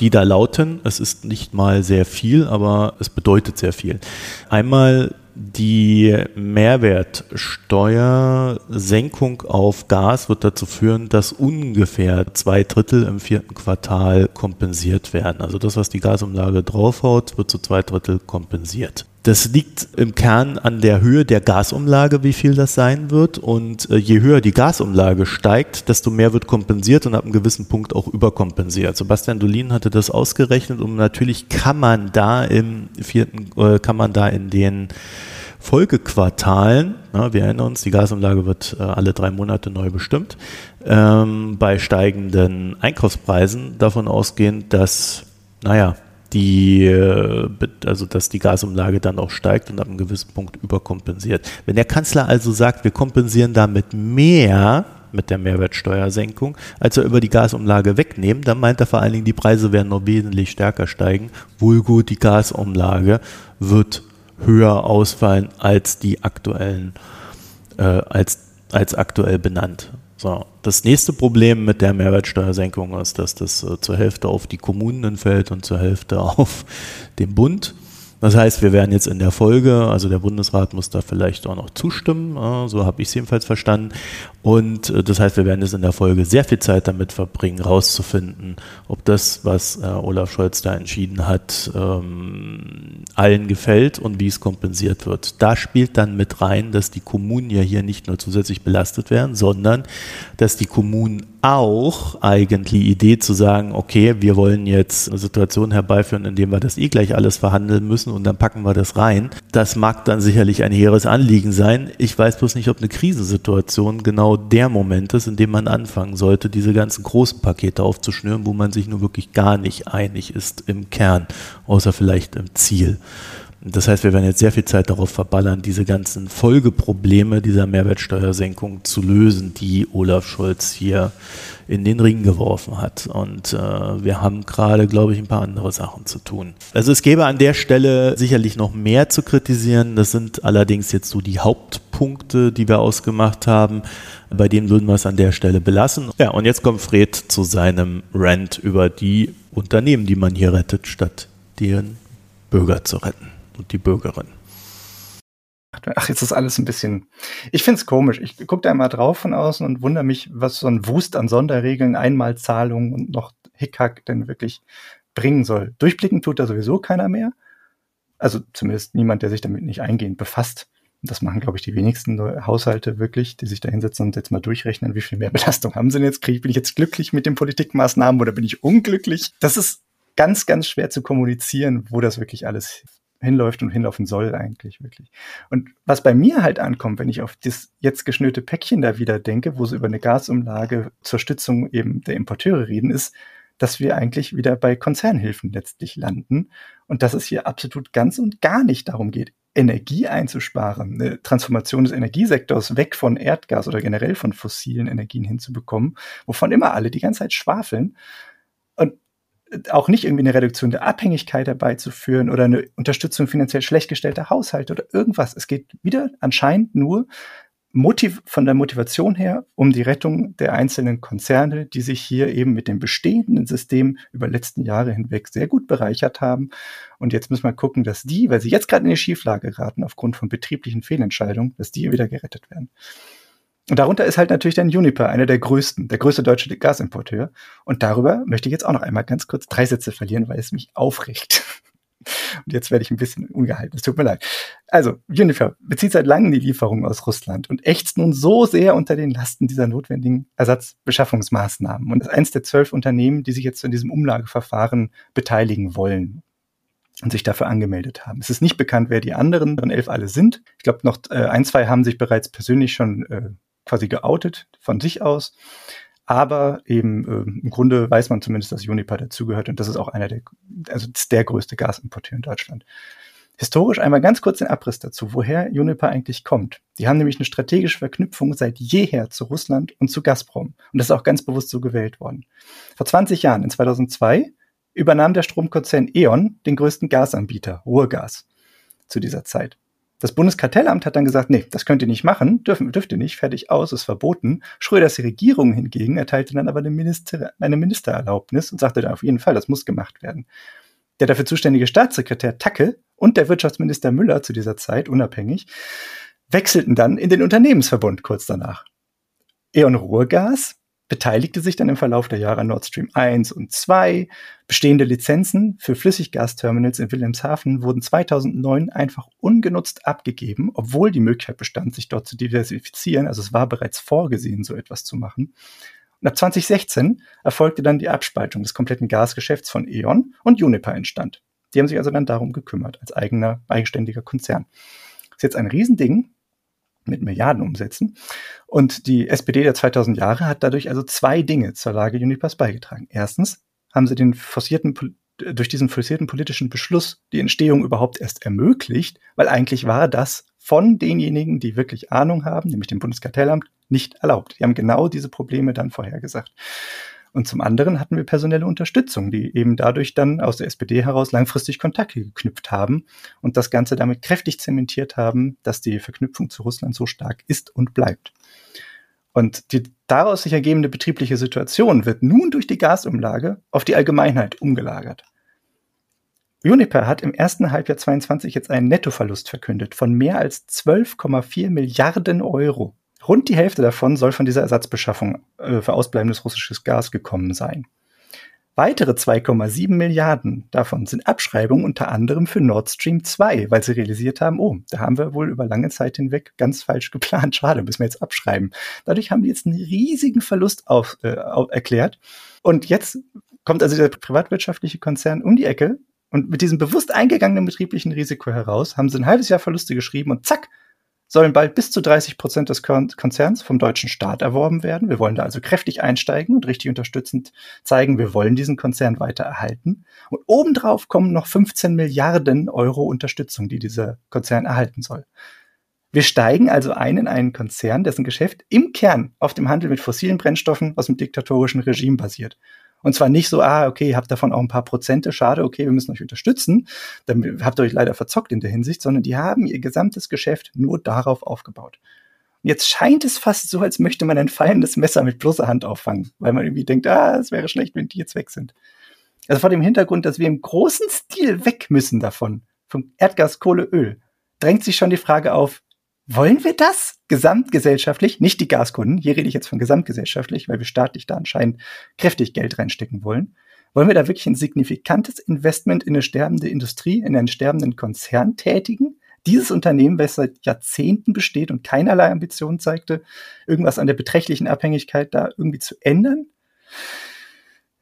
die da lauten, es ist nicht mal sehr viel, aber es bedeutet sehr viel. Einmal die Mehrwertsteuersenkung auf Gas wird dazu führen, dass ungefähr zwei Drittel im vierten Quartal kompensiert werden. Also das, was die Gasumlage draufhaut, wird zu zwei Drittel kompensiert. Das liegt im Kern an der Höhe der Gasumlage, wie viel das sein wird. Und äh, je höher die Gasumlage steigt, desto mehr wird kompensiert und ab einem gewissen Punkt auch überkompensiert. Sebastian Dolin hatte das ausgerechnet und natürlich kann man da im vierten, äh, kann man da in den Folgequartalen, na, wir erinnern uns, die Gasumlage wird äh, alle drei Monate neu bestimmt, ähm, bei steigenden Einkaufspreisen davon ausgehen, dass, naja, die, äh, also dass die Gasumlage dann auch steigt und ab einem gewissen Punkt überkompensiert. Wenn der Kanzler also sagt, wir kompensieren damit mehr mit der Mehrwertsteuersenkung, als wir über die Gasumlage wegnehmen, dann meint er vor allen Dingen, die Preise werden noch wesentlich stärker steigen. Wohl gut, die Gasumlage wird höher ausfallen als die aktuellen, äh, als, als aktuell benannt. So, das nächste Problem mit der Mehrwertsteuersenkung ist, dass das äh, zur Hälfte auf die Kommunen entfällt und zur Hälfte auf den Bund. Das heißt, wir werden jetzt in der Folge, also der Bundesrat muss da vielleicht auch noch zustimmen, so habe ich es jedenfalls verstanden. Und äh, das heißt, wir werden jetzt in der Folge sehr viel Zeit damit verbringen, rauszufinden, ob das, was äh, Olaf Scholz da entschieden hat, ähm, allen gefällt und wie es kompensiert wird. Da spielt dann mit rein, dass die Kommunen ja hier nicht nur zusätzlich belastet werden, sondern dass die Kommunen auch eigentlich Idee zu sagen, okay, wir wollen jetzt eine Situation herbeiführen, in dem wir das eh gleich alles verhandeln müssen und dann packen wir das rein. Das mag dann sicherlich ein hehres Anliegen sein. Ich weiß bloß nicht, ob eine Krisensituation genau der Moment ist, in dem man anfangen sollte, diese ganzen großen Pakete aufzuschnüren, wo man sich nur wirklich gar nicht einig ist im Kern, außer vielleicht im Ziel. Das heißt, wir werden jetzt sehr viel Zeit darauf verballern, diese ganzen Folgeprobleme dieser Mehrwertsteuersenkung zu lösen, die Olaf Scholz hier in den Ring geworfen hat. Und äh, wir haben gerade, glaube ich, ein paar andere Sachen zu tun. Also es gäbe an der Stelle sicherlich noch mehr zu kritisieren. Das sind allerdings jetzt so die Hauptpunkte, die wir ausgemacht haben. Bei denen würden wir es an der Stelle belassen. Ja, und jetzt kommt Fred zu seinem Rant über die Unternehmen, die man hier rettet, statt deren Bürger zu retten und die Bürgerin. Ach, jetzt ist alles ein bisschen. Ich finde es komisch. Ich gucke da immer drauf von außen und wundere mich, was so ein Wust an Sonderregeln, Einmalzahlungen und noch Hickhack denn wirklich bringen soll. Durchblicken tut da sowieso keiner mehr. Also zumindest niemand, der sich damit nicht eingehend befasst. Das machen, glaube ich, die wenigsten Haushalte wirklich, die sich da hinsetzen und jetzt mal durchrechnen, wie viel mehr Belastung haben sie denn jetzt? Krieg, bin ich jetzt glücklich mit den Politikmaßnahmen oder bin ich unglücklich? Das ist ganz, ganz schwer zu kommunizieren, wo das wirklich alles hinläuft und hinlaufen soll eigentlich wirklich. Und was bei mir halt ankommt, wenn ich auf das jetzt geschnürte Päckchen da wieder denke, wo sie über eine Gasumlage zur Stützung eben der Importeure reden, ist, dass wir eigentlich wieder bei Konzernhilfen letztlich landen und dass es hier absolut ganz und gar nicht darum geht, Energie einzusparen, eine Transformation des Energiesektors weg von Erdgas oder generell von fossilen Energien hinzubekommen, wovon immer alle die ganze Zeit schwafeln, auch nicht irgendwie eine Reduktion der Abhängigkeit herbeizuführen oder eine Unterstützung finanziell schlecht gestellter Haushalte oder irgendwas. Es geht wieder anscheinend nur Motiv von der Motivation her um die Rettung der einzelnen Konzerne, die sich hier eben mit dem bestehenden System über letzten Jahre hinweg sehr gut bereichert haben. Und jetzt müssen wir gucken, dass die, weil sie jetzt gerade in die Schieflage geraten aufgrund von betrieblichen Fehlentscheidungen, dass die wieder gerettet werden. Und darunter ist halt natürlich dann Uniper, einer der größten, der größte deutsche Gasimporteur. Und darüber möchte ich jetzt auch noch einmal ganz kurz drei Sätze verlieren, weil es mich aufregt. Und jetzt werde ich ein bisschen ungehalten. Es tut mir leid. Also, Uniper bezieht seit langem die Lieferungen aus Russland und ächzt nun so sehr unter den Lasten dieser notwendigen Ersatzbeschaffungsmaßnahmen und ist eins der zwölf Unternehmen, die sich jetzt in diesem Umlageverfahren beteiligen wollen und sich dafür angemeldet haben. Es ist nicht bekannt, wer die anderen elf alle sind. Ich glaube, noch äh, ein, zwei haben sich bereits persönlich schon äh, quasi geoutet von sich aus. Aber eben äh, im Grunde weiß man zumindest, dass Uniper dazugehört und das ist auch einer der, also der größte Gasimporteur in Deutschland. Historisch einmal ganz kurz den Abriss dazu, woher Uniper eigentlich kommt. Die haben nämlich eine strategische Verknüpfung seit jeher zu Russland und zu Gazprom. Und das ist auch ganz bewusst so gewählt worden. Vor 20 Jahren, in 2002, übernahm der Stromkonzern E.ON den größten Gasanbieter, Ruhrgas, zu dieser Zeit. Das Bundeskartellamt hat dann gesagt, nee, das könnt ihr nicht machen, dürfen, dürft ihr nicht, fertig aus, ist verboten. Schröders Regierung hingegen erteilte dann aber eine, Minister, eine Ministererlaubnis und sagte dann auf jeden Fall, das muss gemacht werden. Der dafür zuständige Staatssekretär Tacke und der Wirtschaftsminister Müller zu dieser Zeit, unabhängig, wechselten dann in den Unternehmensverbund kurz danach. E.ON Ruhrgas beteiligte sich dann im Verlauf der Jahre an Nord Stream 1 und 2. Bestehende Lizenzen für Flüssiggasterminals in Wilhelmshaven wurden 2009 einfach ungenutzt abgegeben, obwohl die Möglichkeit bestand, sich dort zu diversifizieren. Also es war bereits vorgesehen, so etwas zu machen. Und ab 2016 erfolgte dann die Abspaltung des kompletten Gasgeschäfts von E.ON und Uniper entstand. Die haben sich also dann darum gekümmert, als eigener, eigenständiger Konzern. Das ist jetzt ein Riesending, mit Milliardenumsätzen. Und die SPD der 2000 Jahre hat dadurch also zwei Dinge zur Lage Unipers beigetragen. Erstens haben sie den forcierten, durch diesen forcierten politischen Beschluss die Entstehung überhaupt erst ermöglicht, weil eigentlich war das von denjenigen, die wirklich Ahnung haben, nämlich dem Bundeskartellamt, nicht erlaubt. Die haben genau diese Probleme dann vorhergesagt. Und zum anderen hatten wir personelle Unterstützung, die eben dadurch dann aus der SPD heraus langfristig Kontakte geknüpft haben und das Ganze damit kräftig zementiert haben, dass die Verknüpfung zu Russland so stark ist und bleibt. Und die daraus sich ergebende betriebliche Situation wird nun durch die Gasumlage auf die Allgemeinheit umgelagert. Uniper hat im ersten Halbjahr 22 jetzt einen Nettoverlust verkündet von mehr als 12,4 Milliarden Euro. Rund die Hälfte davon soll von dieser Ersatzbeschaffung äh, für ausbleibendes russisches Gas gekommen sein. Weitere 2,7 Milliarden davon sind Abschreibungen unter anderem für Nord Stream 2, weil sie realisiert haben, oh, da haben wir wohl über lange Zeit hinweg ganz falsch geplant. Schade, müssen wir jetzt abschreiben. Dadurch haben die jetzt einen riesigen Verlust auf, äh, auf, erklärt. Und jetzt kommt also der privatwirtschaftliche Konzern um die Ecke und mit diesem bewusst eingegangenen betrieblichen Risiko heraus haben sie ein halbes Jahr Verluste geschrieben und zack, sollen bald bis zu 30 Prozent des Konzerns vom deutschen Staat erworben werden. Wir wollen da also kräftig einsteigen und richtig unterstützend zeigen, wir wollen diesen Konzern weiter erhalten. Und obendrauf kommen noch 15 Milliarden Euro Unterstützung, die dieser Konzern erhalten soll. Wir steigen also ein in einen Konzern, dessen Geschäft im Kern auf dem Handel mit fossilen Brennstoffen aus dem diktatorischen Regime basiert. Und zwar nicht so, ah, okay, ihr habt davon auch ein paar Prozente, schade, okay, wir müssen euch unterstützen. Dann habt ihr euch leider verzockt in der Hinsicht, sondern die haben ihr gesamtes Geschäft nur darauf aufgebaut. Und jetzt scheint es fast so, als möchte man ein fallendes Messer mit bloßer Hand auffangen, weil man irgendwie denkt, ah, es wäre schlecht, wenn die jetzt weg sind. Also vor dem Hintergrund, dass wir im großen Stil weg müssen davon, vom Erdgas, Kohle, Öl, drängt sich schon die Frage auf, wollen wir das gesamtgesellschaftlich? Nicht die Gaskunden, hier rede ich jetzt von gesamtgesellschaftlich, weil wir staatlich da anscheinend kräftig Geld reinstecken wollen. Wollen wir da wirklich ein signifikantes Investment in eine sterbende Industrie, in einen sterbenden Konzern tätigen? Dieses Unternehmen, das seit Jahrzehnten besteht und keinerlei Ambition zeigte, irgendwas an der beträchtlichen Abhängigkeit da irgendwie zu ändern?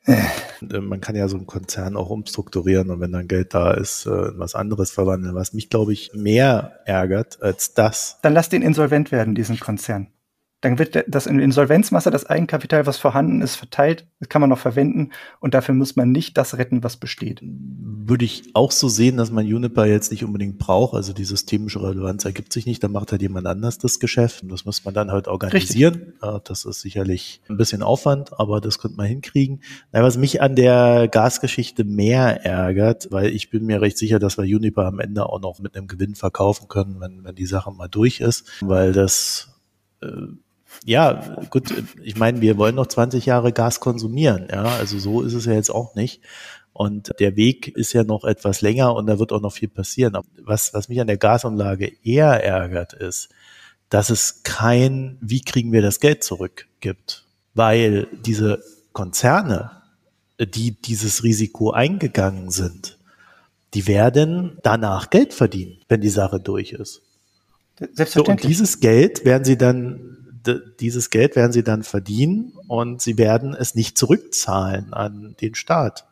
Äh, man kann ja so einen Konzern auch umstrukturieren und wenn dann Geld da ist, äh, was anderes verwandeln, was mich, glaube ich, mehr ärgert als das. Dann lass den insolvent werden, diesen Konzern dann wird das in Insolvenzmasse, das Eigenkapital, was vorhanden ist, verteilt. Das kann man noch verwenden und dafür muss man nicht das retten, was besteht. Würde ich auch so sehen, dass man Juniper jetzt nicht unbedingt braucht. Also die systemische Relevanz ergibt sich nicht. Da macht halt jemand anders das Geschäft und das muss man dann halt organisieren. Ja, das ist sicherlich ein bisschen Aufwand, aber das könnte man hinkriegen. Was mich an der Gasgeschichte mehr ärgert, weil ich bin mir recht sicher, dass wir Juniper am Ende auch noch mit einem Gewinn verkaufen können, wenn, wenn die Sache mal durch ist, weil das äh, ja, gut, ich meine, wir wollen noch 20 Jahre Gas konsumieren, ja, also so ist es ja jetzt auch nicht. Und der Weg ist ja noch etwas länger und da wird auch noch viel passieren. Was, was mich an der Gasanlage eher ärgert, ist, dass es kein, wie kriegen wir das Geld zurück gibt. Weil diese Konzerne, die dieses Risiko eingegangen sind, die werden danach Geld verdienen, wenn die Sache durch ist. Selbstverständlich. So, und dieses Geld werden sie dann dieses Geld werden sie dann verdienen und sie werden es nicht zurückzahlen an den Staat.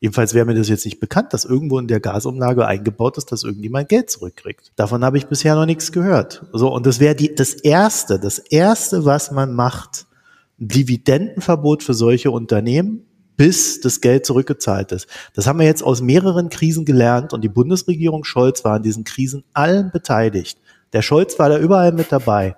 Jedenfalls wäre mir das jetzt nicht bekannt, dass irgendwo in der Gasumlage eingebaut ist, dass irgendjemand Geld zurückkriegt. Davon habe ich bisher noch nichts gehört. So, und das wäre die, das erste, das erste, was man macht. Ein Dividendenverbot für solche Unternehmen, bis das Geld zurückgezahlt ist. Das haben wir jetzt aus mehreren Krisen gelernt und die Bundesregierung Scholz war an diesen Krisen allen beteiligt. Der Scholz war da überall mit dabei.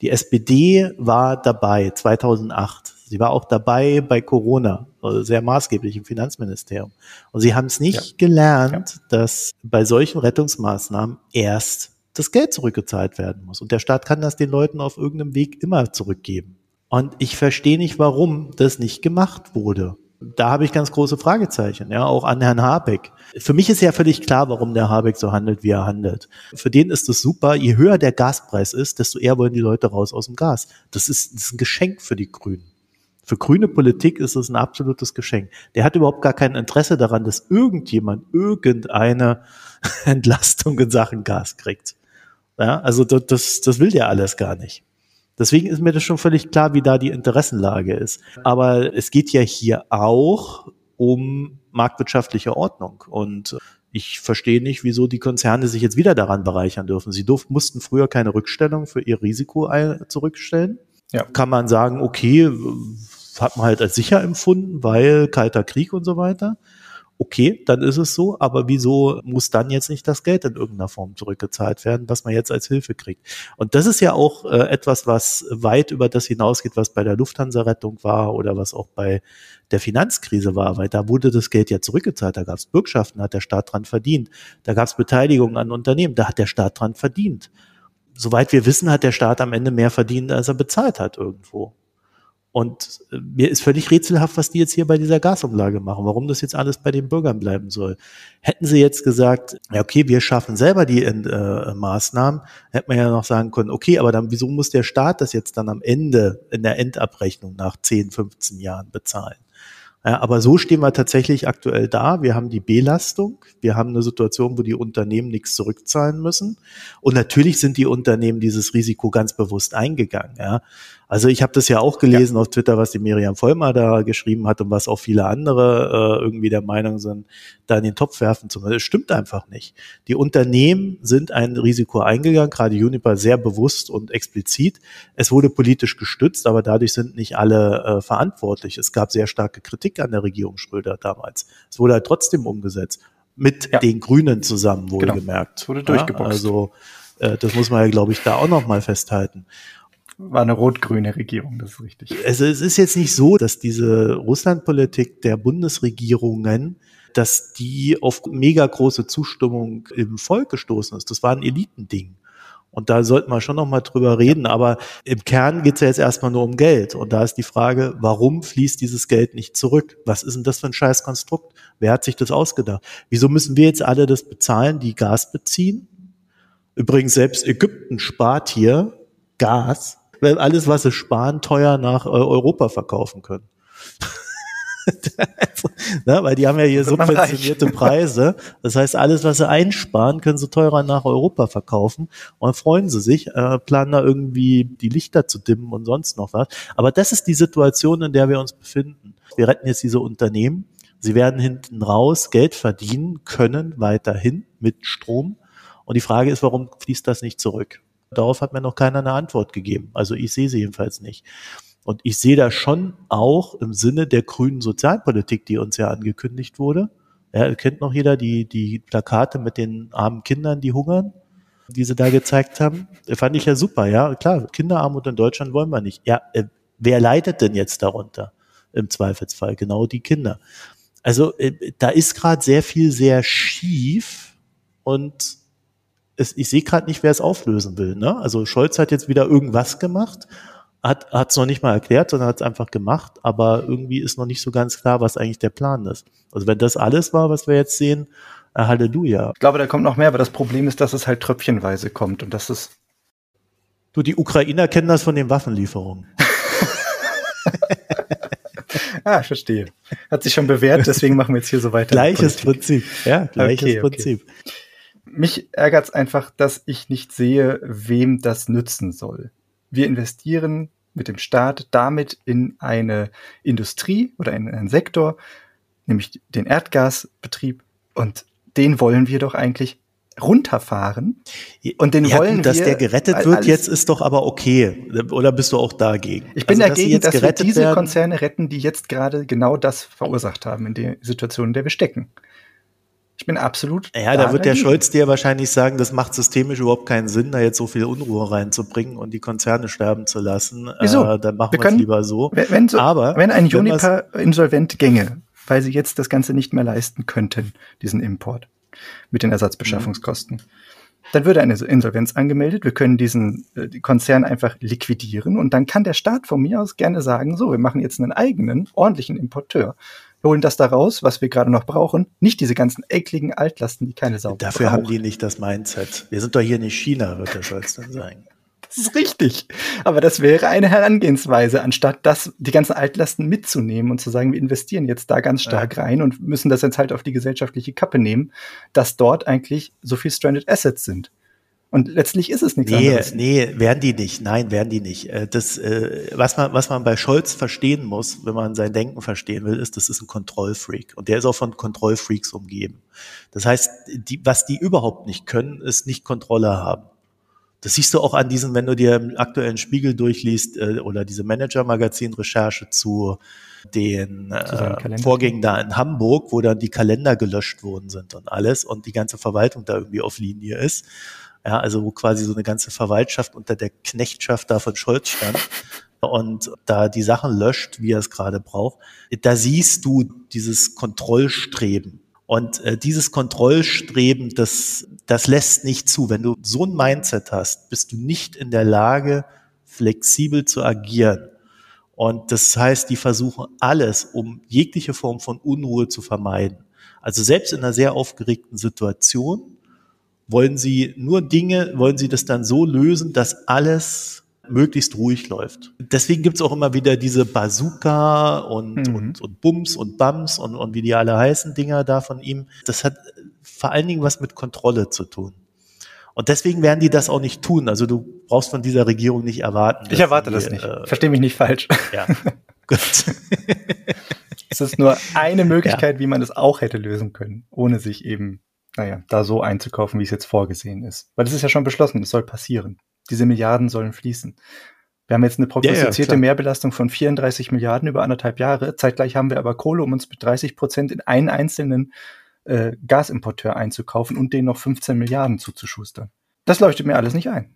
Die SPD war dabei 2008. Sie war auch dabei bei Corona, also sehr maßgeblich im Finanzministerium. Und sie haben es nicht ja. gelernt, ja. dass bei solchen Rettungsmaßnahmen erst das Geld zurückgezahlt werden muss. Und der Staat kann das den Leuten auf irgendeinem Weg immer zurückgeben. Und ich verstehe nicht, warum das nicht gemacht wurde da habe ich ganz große Fragezeichen, ja, auch an Herrn Habeck. Für mich ist ja völlig klar, warum der Habeck so handelt, wie er handelt. Für den ist es super, je höher der Gaspreis ist, desto eher wollen die Leute raus aus dem Gas. Das ist, das ist ein Geschenk für die Grünen. Für grüne Politik ist es ein absolutes Geschenk. Der hat überhaupt gar kein Interesse daran, dass irgendjemand irgendeine Entlastung in Sachen Gas kriegt. Ja, also das, das will der alles gar nicht. Deswegen ist mir das schon völlig klar, wie da die Interessenlage ist. Aber es geht ja hier auch um marktwirtschaftliche Ordnung. Und ich verstehe nicht, wieso die Konzerne sich jetzt wieder daran bereichern dürfen. Sie durften, mussten früher keine Rückstellung für ihr Risiko zurückstellen. Ja. Kann man sagen, okay, hat man halt als sicher empfunden, weil kalter Krieg und so weiter okay, dann ist es so, aber wieso muss dann jetzt nicht das Geld in irgendeiner Form zurückgezahlt werden, was man jetzt als Hilfe kriegt? Und das ist ja auch äh, etwas, was weit über das hinausgeht, was bei der Lufthansa-Rettung war oder was auch bei der Finanzkrise war, weil da wurde das Geld ja zurückgezahlt, da gab es Bürgschaften, hat der Staat dran verdient, da gab es Beteiligungen an Unternehmen, da hat der Staat dran verdient. Soweit wir wissen, hat der Staat am Ende mehr verdient, als er bezahlt hat irgendwo. Und äh, mir ist völlig rätselhaft, was die jetzt hier bei dieser Gasumlage machen, warum das jetzt alles bei den Bürgern bleiben soll. Hätten sie jetzt gesagt, ja, okay, wir schaffen selber die äh, Maßnahmen, hätte man ja noch sagen können, okay, aber dann wieso muss der Staat das jetzt dann am Ende in der Endabrechnung nach 10, 15 Jahren bezahlen? Ja, aber so stehen wir tatsächlich aktuell da. Wir haben die Belastung. Wir haben eine Situation, wo die Unternehmen nichts zurückzahlen müssen. Und natürlich sind die Unternehmen dieses Risiko ganz bewusst eingegangen. Ja. Also ich habe das ja auch gelesen ja. auf Twitter, was die Miriam Vollmer da geschrieben hat und was auch viele andere äh, irgendwie der Meinung sind, da in den Topf werfen zu müssen. Das stimmt einfach nicht. Die Unternehmen sind ein Risiko eingegangen, gerade Uniper sehr bewusst und explizit. Es wurde politisch gestützt, aber dadurch sind nicht alle äh, verantwortlich. Es gab sehr starke Kritik an der Regierung Schröder damals. Es wurde halt trotzdem umgesetzt. Mit ja. den Grünen zusammen, wohlgemerkt. Genau. wurde durchgeboxt. Ja, also äh, das muss man ja, glaube ich, da auch noch mal festhalten war eine rot-grüne Regierung, das ist richtig. Also es ist jetzt nicht so, dass diese Russlandpolitik der Bundesregierungen, dass die auf mega große Zustimmung im Volk gestoßen ist. Das war ein Elitending. Und da sollten wir schon noch mal drüber reden. Aber im Kern geht es ja jetzt erstmal nur um Geld. Und da ist die Frage, warum fließt dieses Geld nicht zurück? Was ist denn das für ein scheiß Konstrukt? Wer hat sich das ausgedacht? Wieso müssen wir jetzt alle das bezahlen, die Gas beziehen? Übrigens, selbst Ägypten spart hier Gas alles, was sie sparen, teuer nach äh, Europa verkaufen können. ne, weil die haben ja hier subventionierte Preise. Das heißt, alles, was sie einsparen, können sie teurer nach Europa verkaufen. Und dann freuen sie sich, äh, planen da irgendwie die Lichter zu dimmen und sonst noch was. Aber das ist die Situation, in der wir uns befinden. Wir retten jetzt diese Unternehmen. Sie werden hinten raus Geld verdienen können, weiterhin mit Strom. Und die Frage ist, warum fließt das nicht zurück? Darauf hat mir noch keiner eine Antwort gegeben. Also ich sehe sie jedenfalls nicht. Und ich sehe da schon auch im Sinne der grünen Sozialpolitik, die uns ja angekündigt wurde. Ja, kennt noch jeder die, die Plakate mit den armen Kindern, die hungern, die sie da gezeigt haben. Fand ich ja super, ja. Klar, Kinderarmut in Deutschland wollen wir nicht. Ja, äh, wer leidet denn jetzt darunter? Im Zweifelsfall genau die Kinder. Also äh, da ist gerade sehr viel sehr schief und es, ich sehe gerade nicht, wer es auflösen will. Ne? Also Scholz hat jetzt wieder irgendwas gemacht, hat es noch nicht mal erklärt, sondern hat es einfach gemacht, aber irgendwie ist noch nicht so ganz klar, was eigentlich der Plan ist. Also wenn das alles war, was wir jetzt sehen, äh, Halleluja. Ich glaube, da kommt noch mehr, aber das Problem ist, dass es halt tröpfchenweise kommt und das ist. Du, die Ukrainer kennen das von den Waffenlieferungen. ah, ich verstehe. Hat sich schon bewährt, deswegen machen wir jetzt hier so weiter. Gleiches Prinzip, ja, gleiches okay, Prinzip. Okay mich ärgert es einfach, dass ich nicht sehe, wem das nützen soll. Wir investieren mit dem Staat damit in eine Industrie oder in einen Sektor, nämlich den Erdgasbetrieb. Und den wollen wir doch eigentlich runterfahren. Und den ja, wollen gut, dass wir, der gerettet wird jetzt ist doch aber okay. Oder bist du auch dagegen? Ich bin also, dagegen, dass, dass wir diese werden? Konzerne retten, die jetzt gerade genau das verursacht haben in der Situation, in der wir stecken. Ich bin absolut. Ja, da wird der Scholz dir wahrscheinlich sagen, das macht systemisch überhaupt keinen Sinn, da jetzt so viel Unruhe reinzubringen und die Konzerne sterben zu lassen. Wieso? Äh, dann machen wir es lieber so. Wenn, so. Aber wenn ein Juniper insolvent gänge, weil sie jetzt das Ganze nicht mehr leisten könnten, diesen Import mit den Ersatzbeschaffungskosten. Mhm. Dann würde eine Insolvenz angemeldet. Wir können diesen äh, Konzern einfach liquidieren und dann kann der Staat von mir aus gerne sagen, so, wir machen jetzt einen eigenen, ordentlichen Importeur holen das da raus, was wir gerade noch brauchen. Nicht diese ganzen ekligen Altlasten, die keine Sau Dafür braucht. haben die nicht das Mindset. Wir sind doch hier nicht China, wird der Scholz dann sagen. Das ist richtig. Aber das wäre eine Herangehensweise, anstatt das, die ganzen Altlasten mitzunehmen und zu sagen, wir investieren jetzt da ganz stark ja. rein und müssen das jetzt halt auf die gesellschaftliche Kappe nehmen, dass dort eigentlich so viel Stranded Assets sind. Und letztlich ist es nichts nee, anderes. Nee, werden die nicht. Nein, werden die nicht. Äh, das, äh, was man, was man bei Scholz verstehen muss, wenn man sein Denken verstehen will, ist, das ist ein Kontrollfreak. Und der ist auch von Kontrollfreaks umgeben. Das heißt, die, was die überhaupt nicht können, ist nicht Kontrolle haben. Das siehst du auch an diesen, wenn du dir im aktuellen Spiegel durchliest äh, oder diese Manager-Magazin-Recherche zu den äh, Vorgängen da in Hamburg, wo dann die Kalender gelöscht worden sind und alles und die ganze Verwaltung da irgendwie auf Linie ist. Ja, also wo quasi so eine ganze Verwaltschaft unter der Knechtschaft da von Scholz stand und da die Sachen löscht, wie er es gerade braucht. Da siehst du dieses Kontrollstreben und äh, dieses Kontrollstreben, das, das lässt nicht zu. Wenn du so ein Mindset hast, bist du nicht in der Lage, flexibel zu agieren. Und das heißt, die versuchen alles, um jegliche Form von Unruhe zu vermeiden. Also selbst in einer sehr aufgeregten Situation wollen sie nur Dinge, wollen sie das dann so lösen, dass alles möglichst ruhig läuft. Deswegen gibt's auch immer wieder diese Bazooka und, mhm. und, und Bums und Bums und, und wie die alle heißen Dinger da von ihm. Das hat vor allen Dingen was mit Kontrolle zu tun. Und deswegen werden die das auch nicht tun. Also du brauchst von dieser Regierung nicht erwarten. Ich erwarte die, das nicht. Äh, Versteh mich nicht falsch. Ja. Gut. es ist nur eine Möglichkeit, ja. wie man das auch hätte lösen können, ohne sich eben, naja, da so einzukaufen, wie es jetzt vorgesehen ist. Weil das ist ja schon beschlossen, es soll passieren. Diese Milliarden sollen fließen. Wir haben jetzt eine prognostizierte ja, ja, Mehrbelastung von 34 Milliarden über anderthalb Jahre. Zeitgleich haben wir aber Kohle, um uns mit 30 Prozent in einen einzelnen äh, Gasimporteur einzukaufen und denen noch 15 Milliarden zuzuschustern. Das leuchtet mir alles nicht ein.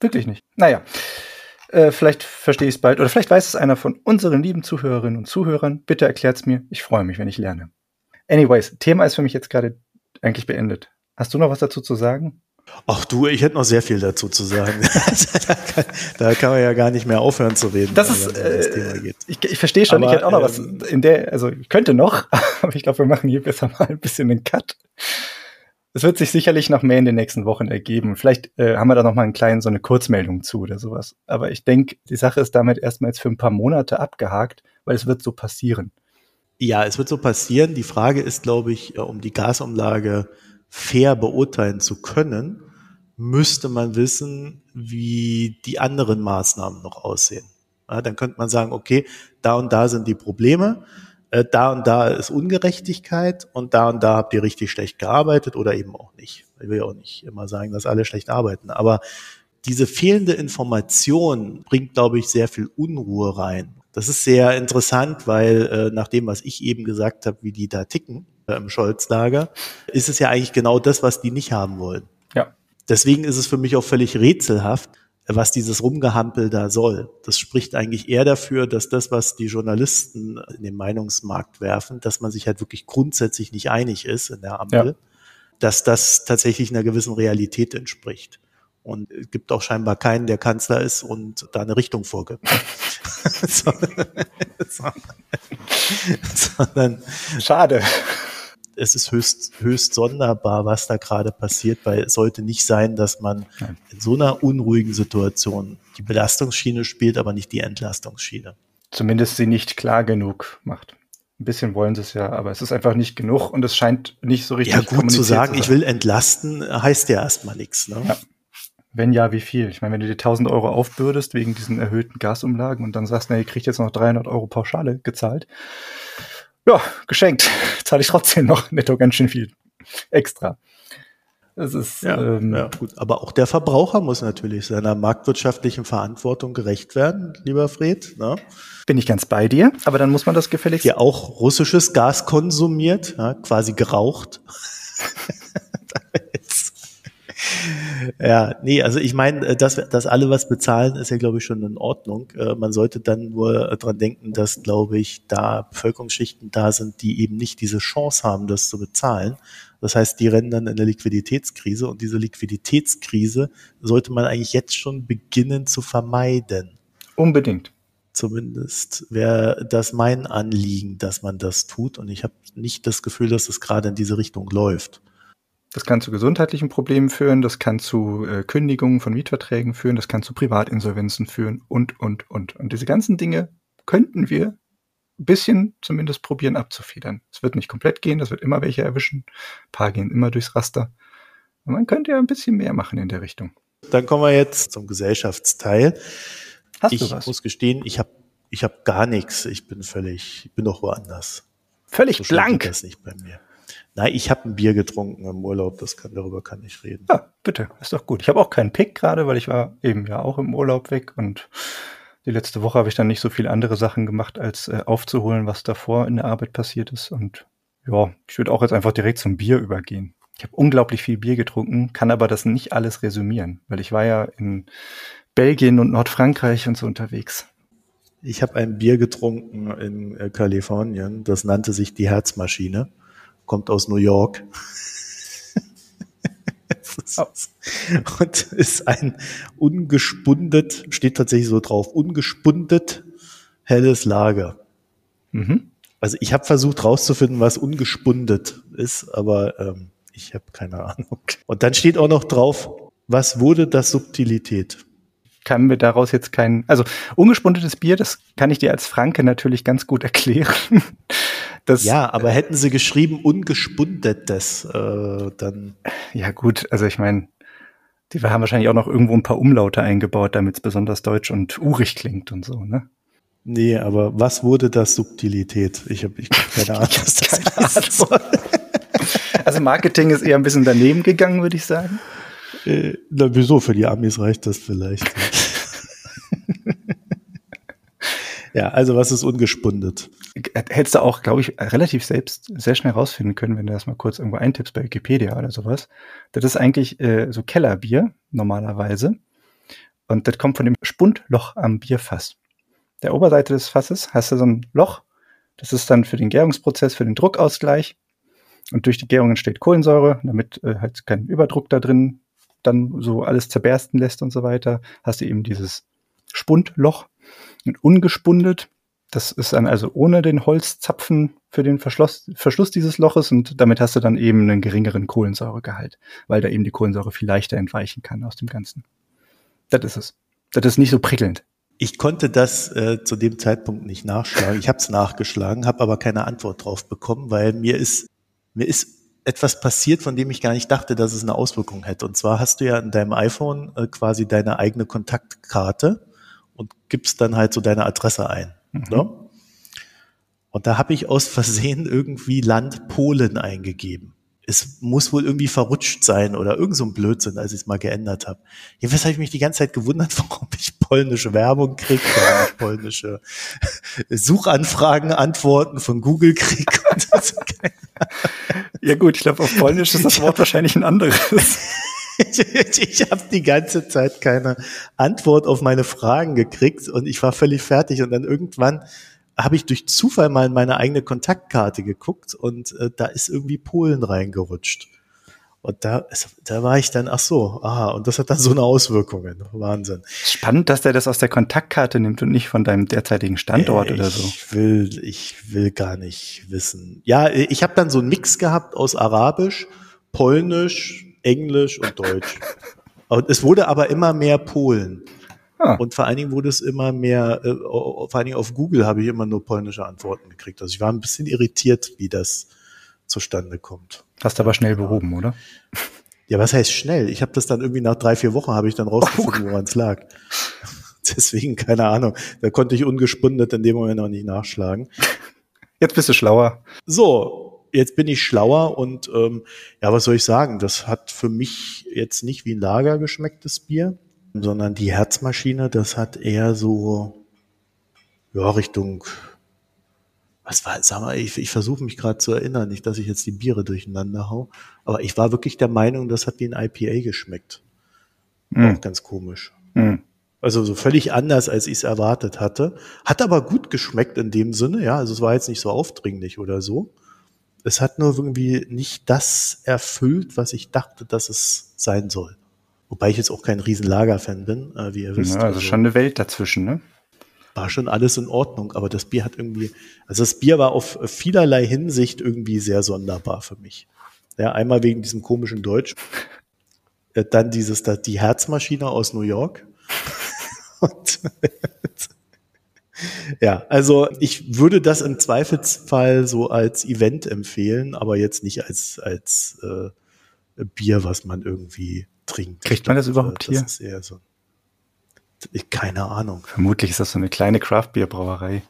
Wirklich nicht. Naja, äh, vielleicht verstehe ich es bald oder vielleicht weiß es einer von unseren lieben Zuhörerinnen und Zuhörern. Bitte erklärt es mir. Ich freue mich, wenn ich lerne. Anyways, Thema ist für mich jetzt gerade eigentlich beendet. Hast du noch was dazu zu sagen? Ach du, ich hätte noch sehr viel dazu zu sagen. da, kann, da, kann, man ja gar nicht mehr aufhören zu reden. Das ist, äh, das ich, ich verstehe schon, aber, ich hätte auch noch ähm, was in der, also ich könnte noch, aber ich glaube, wir machen hier besser mal ein bisschen einen Cut. Es wird sich sicherlich noch mehr in den nächsten Wochen ergeben. Vielleicht äh, haben wir da noch mal einen kleinen, so eine Kurzmeldung zu oder sowas. Aber ich denke, die Sache ist damit erstmal jetzt für ein paar Monate abgehakt, weil es wird so passieren. Ja, es wird so passieren. Die Frage ist, glaube ich, äh, um die Gasumlage fair beurteilen zu können, müsste man wissen, wie die anderen Maßnahmen noch aussehen. Ja, dann könnte man sagen, okay, da und da sind die Probleme, äh, da und da ist Ungerechtigkeit und da und da habt ihr richtig schlecht gearbeitet oder eben auch nicht. Ich will ja auch nicht immer sagen, dass alle schlecht arbeiten, aber diese fehlende Information bringt, glaube ich, sehr viel Unruhe rein. Das ist sehr interessant, weil äh, nach dem, was ich eben gesagt habe, wie die da ticken, äh, im Scholz-Lager, ist es ja eigentlich genau das, was die nicht haben wollen. Ja. Deswegen ist es für mich auch völlig rätselhaft, was dieses Rumgehampel da soll. Das spricht eigentlich eher dafür, dass das, was die Journalisten in den Meinungsmarkt werfen, dass man sich halt wirklich grundsätzlich nicht einig ist in der Ampel, ja. dass das tatsächlich einer gewissen Realität entspricht. Und es gibt auch scheinbar keinen, der Kanzler ist und da eine Richtung vorgibt. sondern, Schade es ist höchst, höchst sonderbar, was da gerade passiert, weil es sollte nicht sein, dass man in so einer unruhigen Situation die Belastungsschiene spielt, aber nicht die Entlastungsschiene. Zumindest sie nicht klar genug macht. Ein bisschen wollen sie es ja, aber es ist einfach nicht genug und es scheint nicht so richtig Ja, gut zu sagen, zu ich will entlasten, heißt ja erstmal nichts. Ne? Ja. Wenn ja, wie viel? Ich meine, wenn du dir 1000 Euro aufbürdest wegen diesen erhöhten Gasumlagen und dann sagst, na, ihr kriegt jetzt noch 300 Euro Pauschale gezahlt, ja, geschenkt. Zahle ich trotzdem noch netto ganz schön viel extra. Es ist, ja, ähm, ja, gut. Aber auch der Verbraucher muss natürlich seiner marktwirtschaftlichen Verantwortung gerecht werden, lieber Fred. Ne? Bin ich ganz bei dir, aber dann muss man das gefälligst. Der auch russisches Gas konsumiert, ja, quasi geraucht. Ja, nee, also ich meine, äh, dass, dass alle was bezahlen, ist ja, glaube ich, schon in Ordnung. Äh, man sollte dann nur dran denken, dass, glaube ich, da Bevölkerungsschichten da sind, die eben nicht diese Chance haben, das zu bezahlen. Das heißt, die rennen dann in eine Liquiditätskrise und diese Liquiditätskrise sollte man eigentlich jetzt schon beginnen zu vermeiden. Unbedingt. Zumindest wäre das mein Anliegen, dass man das tut und ich habe nicht das Gefühl, dass es gerade in diese Richtung läuft. Das kann zu gesundheitlichen Problemen führen, das kann zu äh, Kündigungen von Mietverträgen führen, das kann zu Privatinsolvenzen führen und, und, und. Und diese ganzen Dinge könnten wir ein bisschen zumindest probieren abzufedern. Es wird nicht komplett gehen, das wird immer welche erwischen. Ein paar gehen immer durchs Raster. Und man könnte ja ein bisschen mehr machen in der Richtung. Dann kommen wir jetzt zum Gesellschaftsteil. Hast ich du was? muss gestehen, ich habe ich hab gar nichts. Ich bin völlig, ich bin doch woanders. Völlig So blank. das nicht bei mir. Nein, ich habe ein Bier getrunken im Urlaub, das kann, darüber kann ich reden. Ja, bitte, ist doch gut. Ich habe auch keinen Pick gerade, weil ich war eben ja auch im Urlaub weg und die letzte Woche habe ich dann nicht so viele andere Sachen gemacht, als äh, aufzuholen, was davor in der Arbeit passiert ist. Und ja, ich würde auch jetzt einfach direkt zum Bier übergehen. Ich habe unglaublich viel Bier getrunken, kann aber das nicht alles resümieren, weil ich war ja in Belgien und Nordfrankreich und so unterwegs. Ich habe ein Bier getrunken in äh, Kalifornien, das nannte sich die Herzmaschine, kommt aus New York. Es ist- Und ist ein ungespundet, steht tatsächlich so drauf, ungespundet helles Lager. Mhm. Also ich habe versucht rauszufinden, was ungespundet ist, aber ähm, ich habe keine Ahnung. Und dann steht auch noch drauf, was wurde das Subtilität? Kann mir daraus jetzt kein, also ungespundetes Bier, das kann ich dir als Franke natürlich ganz gut erklären. Das, Ja, aber hätten sie geschrieben ungespundetes, äh, dann Ja, gut, also ich meine, die haben wahrscheinlich auch noch irgendwo ein paar Umlaute eingebaut, damit es besonders deutsch und urig klingt und so, ne? nee, aber was wurde das Subtilität? Ich habe ich hab keine Ahnung, was das Keine soll. Also Marketing ist eher ein bisschen daneben gegangen, würde ich sagen. Äh, na, wieso? Für die Amis reicht das vielleicht. ja, also was ist ungespundet? Hättest du auch, glaube ich, relativ selbst sehr schnell rausfinden können, wenn du das mal kurz irgendwo eintippst bei Wikipedia oder sowas. Das ist eigentlich äh, so Kellerbier normalerweise. Und das kommt von dem Spundloch am Bierfass. Der Oberseite des Fasses hast du so ein Loch. Das ist dann für den Gärungsprozess, für den Druckausgleich. Und durch die Gärung entsteht Kohlensäure, damit äh, halt kein Überdruck da drin dann so alles zerbersten lässt und so weiter. Hast du eben dieses Spundloch und ungespundet. Das ist dann also ohne den Holzzapfen für den Verschluss, Verschluss dieses Loches und damit hast du dann eben einen geringeren Kohlensäuregehalt, weil da eben die Kohlensäure viel leichter entweichen kann aus dem Ganzen. Das ist es. Das ist nicht so prickelnd. Ich konnte das äh, zu dem Zeitpunkt nicht nachschlagen. Ich habe es nachgeschlagen, habe aber keine Antwort drauf bekommen, weil mir ist mir ist etwas passiert, von dem ich gar nicht dachte, dass es eine Auswirkung hätte. Und zwar hast du ja in deinem iPhone äh, quasi deine eigene Kontaktkarte und gibst dann halt so deine Adresse ein. Mhm. Ne? Und da habe ich aus Versehen irgendwie Land Polen eingegeben. Es muss wohl irgendwie verrutscht sein oder irgend so ein Blödsinn, als ich es mal geändert habe. Jedenfalls habe ich mich die ganze Zeit gewundert, warum ich polnische Werbung kriege, warum ich polnische Suchanfragen, Antworten von Google kriege. Ja gut, ich glaube, auf Polnisch ist das Wort wahrscheinlich ein anderes. ich ich habe die ganze Zeit keine Antwort auf meine Fragen gekriegt und ich war völlig fertig und dann irgendwann habe ich durch Zufall mal in meine eigene Kontaktkarte geguckt und äh, da ist irgendwie Polen reingerutscht. Und da, da war ich dann, ach so, aha, und das hat dann so eine Auswirkungen. Wahnsinn. Spannend, dass der das aus der Kontaktkarte nimmt und nicht von deinem derzeitigen Standort Äh, oder so. Ich will, ich will gar nicht wissen. Ja, ich habe dann so einen Mix gehabt aus Arabisch, Polnisch, Englisch und Deutsch. Und es wurde aber immer mehr Polen. Ah. Und vor allen Dingen wurde es immer mehr, äh, vor allen Dingen auf Google habe ich immer nur polnische Antworten gekriegt. Also ich war ein bisschen irritiert, wie das zustande kommt. Hast aber schnell behoben, oder? Ja, was heißt schnell? Ich habe das dann irgendwie nach drei, vier Wochen habe ich dann rausgefunden, woran es lag. Deswegen, keine Ahnung. Da konnte ich ungespundet in dem Moment noch nicht nachschlagen. Jetzt bist du schlauer. So, jetzt bin ich schlauer und ähm, ja, was soll ich sagen? Das hat für mich jetzt nicht wie ein Lager geschmecktes Bier, sondern die Herzmaschine, das hat eher so ja Richtung was war, sag mal, ich, ich versuche mich gerade zu erinnern, nicht, dass ich jetzt die Biere durcheinander hau, aber ich war wirklich der Meinung, das hat wie ein IPA geschmeckt. Hm. Auch ganz komisch. Hm. Also so völlig anders, als ich es erwartet hatte. Hat aber gut geschmeckt in dem Sinne, ja. Also es war jetzt nicht so aufdringlich oder so. Es hat nur irgendwie nicht das erfüllt, was ich dachte, dass es sein soll. Wobei ich jetzt auch kein riesen Lager-Fan bin, äh, wie ihr wisst. Ja, also schon eine Welt dazwischen, ne? war schon alles in Ordnung, aber das Bier hat irgendwie, also das Bier war auf vielerlei Hinsicht irgendwie sehr sonderbar für mich. Ja, einmal wegen diesem komischen Deutsch. Äh, dann dieses, die Herzmaschine aus New York. Und ja, also ich würde das im Zweifelsfall so als Event empfehlen, aber jetzt nicht als, als äh, Bier, was man irgendwie trinkt. Kriegt man das überhaupt das hier? Ist eher so, keine Ahnung. Vermutlich ist das so eine kleine Craft-Bier-Brauerei.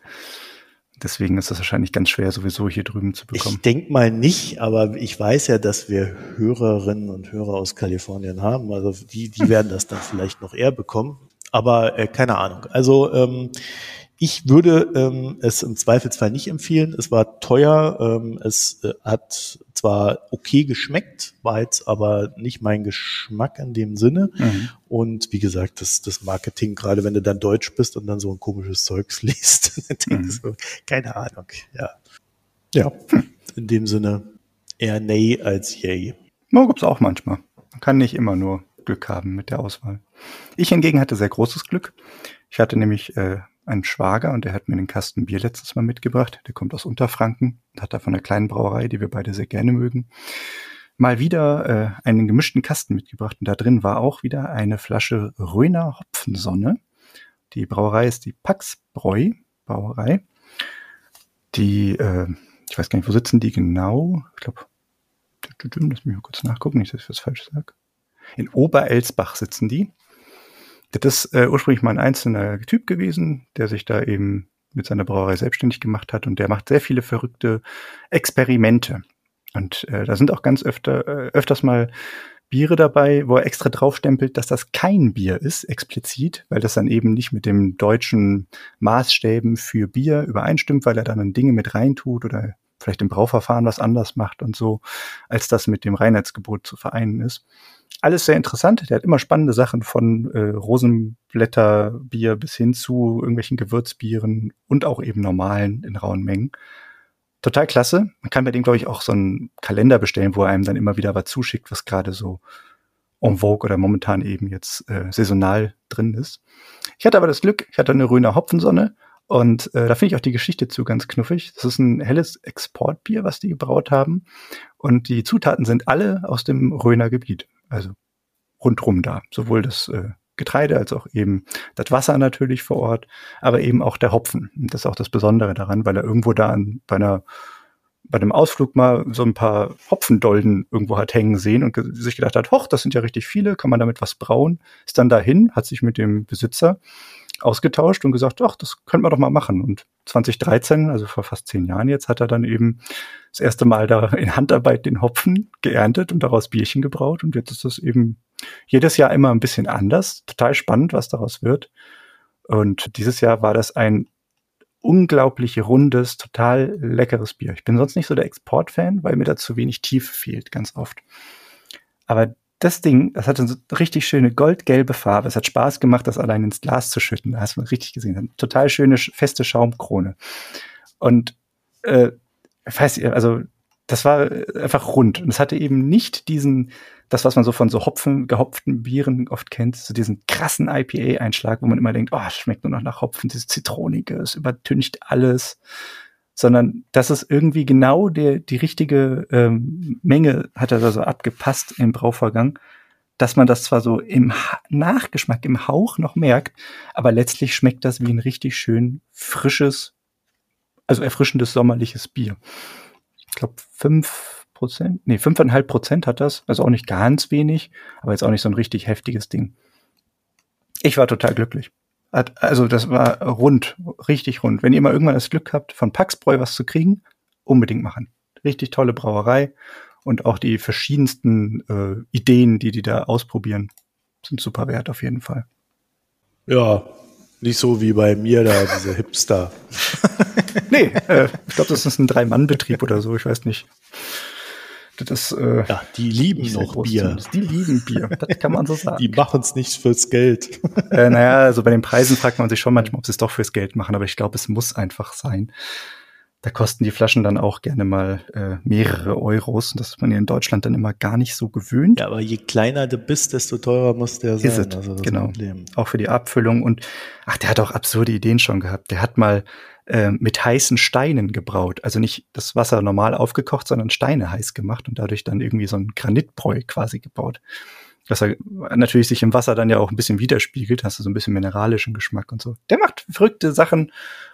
Deswegen ist das wahrscheinlich ganz schwer, sowieso hier drüben zu bekommen. Ich denke mal nicht, aber ich weiß ja, dass wir Hörerinnen und Hörer aus Kalifornien haben. Also die, die werden das dann vielleicht noch eher bekommen. Aber äh, keine Ahnung. Also ähm, ich würde ähm, es im Zweifelsfall nicht empfehlen. Es war teuer. Ähm, es äh, hat zwar okay geschmeckt, war jetzt aber nicht mein Geschmack in dem Sinne. Mhm. Und wie gesagt, das, das Marketing, gerade wenn du dann Deutsch bist und dann so ein komisches Zeugs liest, dann denkst mhm. du, keine Ahnung. Ja. Ja, in dem Sinne eher Nay als Yay. No, gibt's auch manchmal. Man kann nicht immer nur Glück haben mit der Auswahl. Ich hingegen hatte sehr großes Glück. Ich hatte nämlich äh, einen Schwager und der hat mir den Kasten Bier letztes Mal mitgebracht. Der kommt aus Unterfranken und hat da von einer kleinen Brauerei, die wir beide sehr gerne mögen, mal wieder äh, einen gemischten Kasten mitgebracht. Und da drin war auch wieder eine Flasche Röner Hopfensonne. Die Brauerei ist die Paxbräu Brauerei. Die, äh, ich weiß gar nicht, wo sitzen die genau? Ich glaube, lass mich mal kurz nachgucken, nicht, dass ich was falsch sage. In Oberelsbach sitzen die. Das ist äh, ursprünglich mal ein einzelner Typ gewesen, der sich da eben mit seiner Brauerei selbstständig gemacht hat und der macht sehr viele verrückte Experimente. Und äh, da sind auch ganz öfter, äh, öfters mal Biere dabei, wo er extra draufstempelt, dass das kein Bier ist, explizit, weil das dann eben nicht mit dem deutschen Maßstäben für Bier übereinstimmt, weil er dann Dinge mit reintut oder vielleicht im Brauverfahren was anders macht und so, als das mit dem Reinheitsgebot zu vereinen ist alles sehr interessant. Der hat immer spannende Sachen von äh, Rosenblätterbier bis hin zu irgendwelchen Gewürzbieren und auch eben normalen in rauen Mengen. Total klasse. Man kann bei dem, glaube ich, auch so einen Kalender bestellen, wo er einem dann immer wieder was zuschickt, was gerade so en vogue oder momentan eben jetzt äh, saisonal drin ist. Ich hatte aber das Glück, ich hatte eine Röner Hopfensonne und äh, da finde ich auch die Geschichte zu ganz knuffig. Das ist ein helles Exportbier, was die gebraut haben. Und die Zutaten sind alle aus dem Röner Gebiet also rundrum da. Sowohl das äh, Getreide als auch eben das Wasser natürlich vor Ort, aber eben auch der Hopfen. Und das ist auch das Besondere daran, weil er irgendwo da an, bei einer bei einem Ausflug mal so ein paar Hopfendolden irgendwo hat hängen sehen und sich gedacht hat, hoch, das sind ja richtig viele, kann man damit was brauen? Ist dann dahin, hat sich mit dem Besitzer ausgetauscht und gesagt, ach, das könnte man doch mal machen. Und 2013, also vor fast zehn Jahren jetzt, hat er dann eben das erste Mal da in Handarbeit den Hopfen geerntet und daraus Bierchen gebraut. Und jetzt ist das eben jedes Jahr immer ein bisschen anders. Total spannend, was daraus wird. Und dieses Jahr war das ein unglaublich rundes, total leckeres Bier. Ich bin sonst nicht so der Exportfan, weil mir da zu wenig Tiefe fehlt, ganz oft. Aber das Ding, das hatte so richtig schöne goldgelbe Farbe. Es hat Spaß gemacht, das allein ins Glas zu schütten. Da hast du richtig gesehen. Total schöne, feste Schaumkrone. Und äh, weiß ich, also das war einfach rund. Und es hatte eben nicht diesen, das, was man so von so Hopfen, gehopften Bieren oft kennt, so diesen krassen IPA-Einschlag, wo man immer denkt, oh, schmeckt nur noch nach Hopfen, dieses Zitronige, es übertüncht alles sondern das ist irgendwie genau der, die richtige ähm, Menge hat er da so abgepasst im Brauvorgang, dass man das zwar so im ha Nachgeschmack, im Hauch noch merkt, aber letztlich schmeckt das wie ein richtig schön frisches, also erfrischendes sommerliches Bier. Ich glaube, fünf Prozent, nee, fünfeinhalb Prozent hat das, also auch nicht ganz wenig, aber jetzt auch nicht so ein richtig heftiges Ding. Ich war total glücklich. Also das war rund, richtig rund. Wenn ihr mal irgendwann das Glück habt, von Paxbräu was zu kriegen, unbedingt machen. Richtig tolle Brauerei und auch die verschiedensten äh, Ideen, die die da ausprobieren, sind super wert auf jeden Fall. Ja, nicht so wie bei mir da, diese Hipster. nee, äh, ich glaube, das ist ein Drei-Mann-Betrieb oder so, ich weiß nicht. Das, äh, ja, die lieben noch Bier. Die lieben Bier, das kann man so sagen. Die machen es nicht fürs Geld. äh, naja, also bei den Preisen fragt man sich schon manchmal, ob sie es doch fürs Geld machen, aber ich glaube, es muss einfach sein. Da kosten die Flaschen dann auch gerne mal äh, mehrere Euros. Und das ist man ja in Deutschland dann immer gar nicht so gewöhnt. Ja, aber je kleiner du bist, desto teurer muss der sein. Ist es, also genau. Auch für die Abfüllung. Und ach, der hat auch absurde Ideen schon gehabt. Der hat mal äh, mit heißen Steinen gebraut. Also nicht das Wasser normal aufgekocht, sondern Steine heiß gemacht und dadurch dann irgendwie so ein Granitbräu quasi gebaut. Was er natürlich sich im Wasser dann ja auch ein bisschen widerspiegelt, hast du so ein bisschen mineralischen Geschmack und so. Der macht verrückte Sachen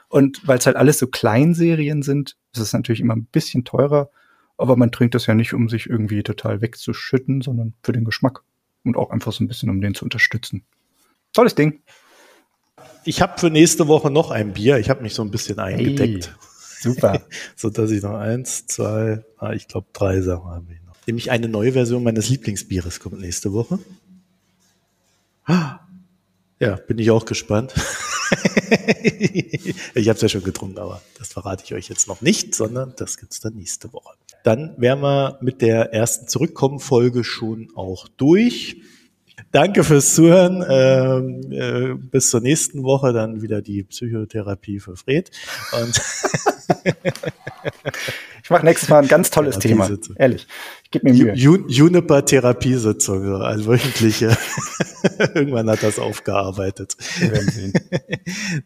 und weil es halt alles so Kleinserien sind, ist es natürlich immer ein bisschen teurer, aber man trinkt das ja nicht, um sich irgendwie total wegzuschütten, sondern für den Geschmack und auch einfach so ein bisschen, um den zu unterstützen. Tolles Ding. Ich habe für nächste Woche noch ein Bier. Ich habe mich so ein bisschen eingedeckt. Hey, super. so dass ich noch eins, zwei, ah, ich glaube drei Sachen habe ich noch. Nämlich eine neue Version meines Lieblingsbieres kommt nächste Woche. Ja, bin ich auch gespannt. ich habe es ja schon getrunken, aber das verrate ich euch jetzt noch nicht, sondern das gibt's dann nächste Woche. Dann wären wir mit der ersten Zurückkommen-Folge schon auch durch. Danke fürs Zuhören. Ähm, äh, bis zur nächsten Woche dann wieder die Psychotherapie für Fred. Und ich mache nächstes Mal ein ganz tolles Thema. Ehrlich. Ich gebe mir Mühe. Juniper-Therapiesitzung, also wöchentliche. Irgendwann hat das aufgearbeitet.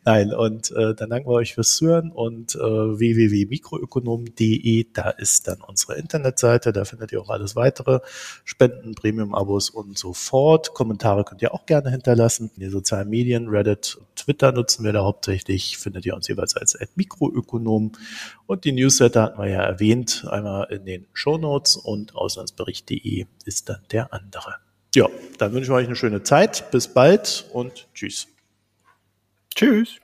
Nein, und äh, dann danken wir euch fürs Zuhören und äh, www.mikroökonom.de, da ist dann unsere Internetseite, da findet ihr auch alles weitere, Spenden, Premium-Abos und so fort. Kommentare könnt ihr auch gerne hinterlassen. In den sozialen Medien, Reddit, Twitter nutzen wir da hauptsächlich, findet ihr uns jeweils als Mikroökonom und die Newsletter hatten wir ja erwähnt, einmal in den Show Notes und auslandsbericht.de ist dann der andere. Ja, dann wünsche ich euch eine schöne Zeit. Bis bald und tschüss. Tschüss.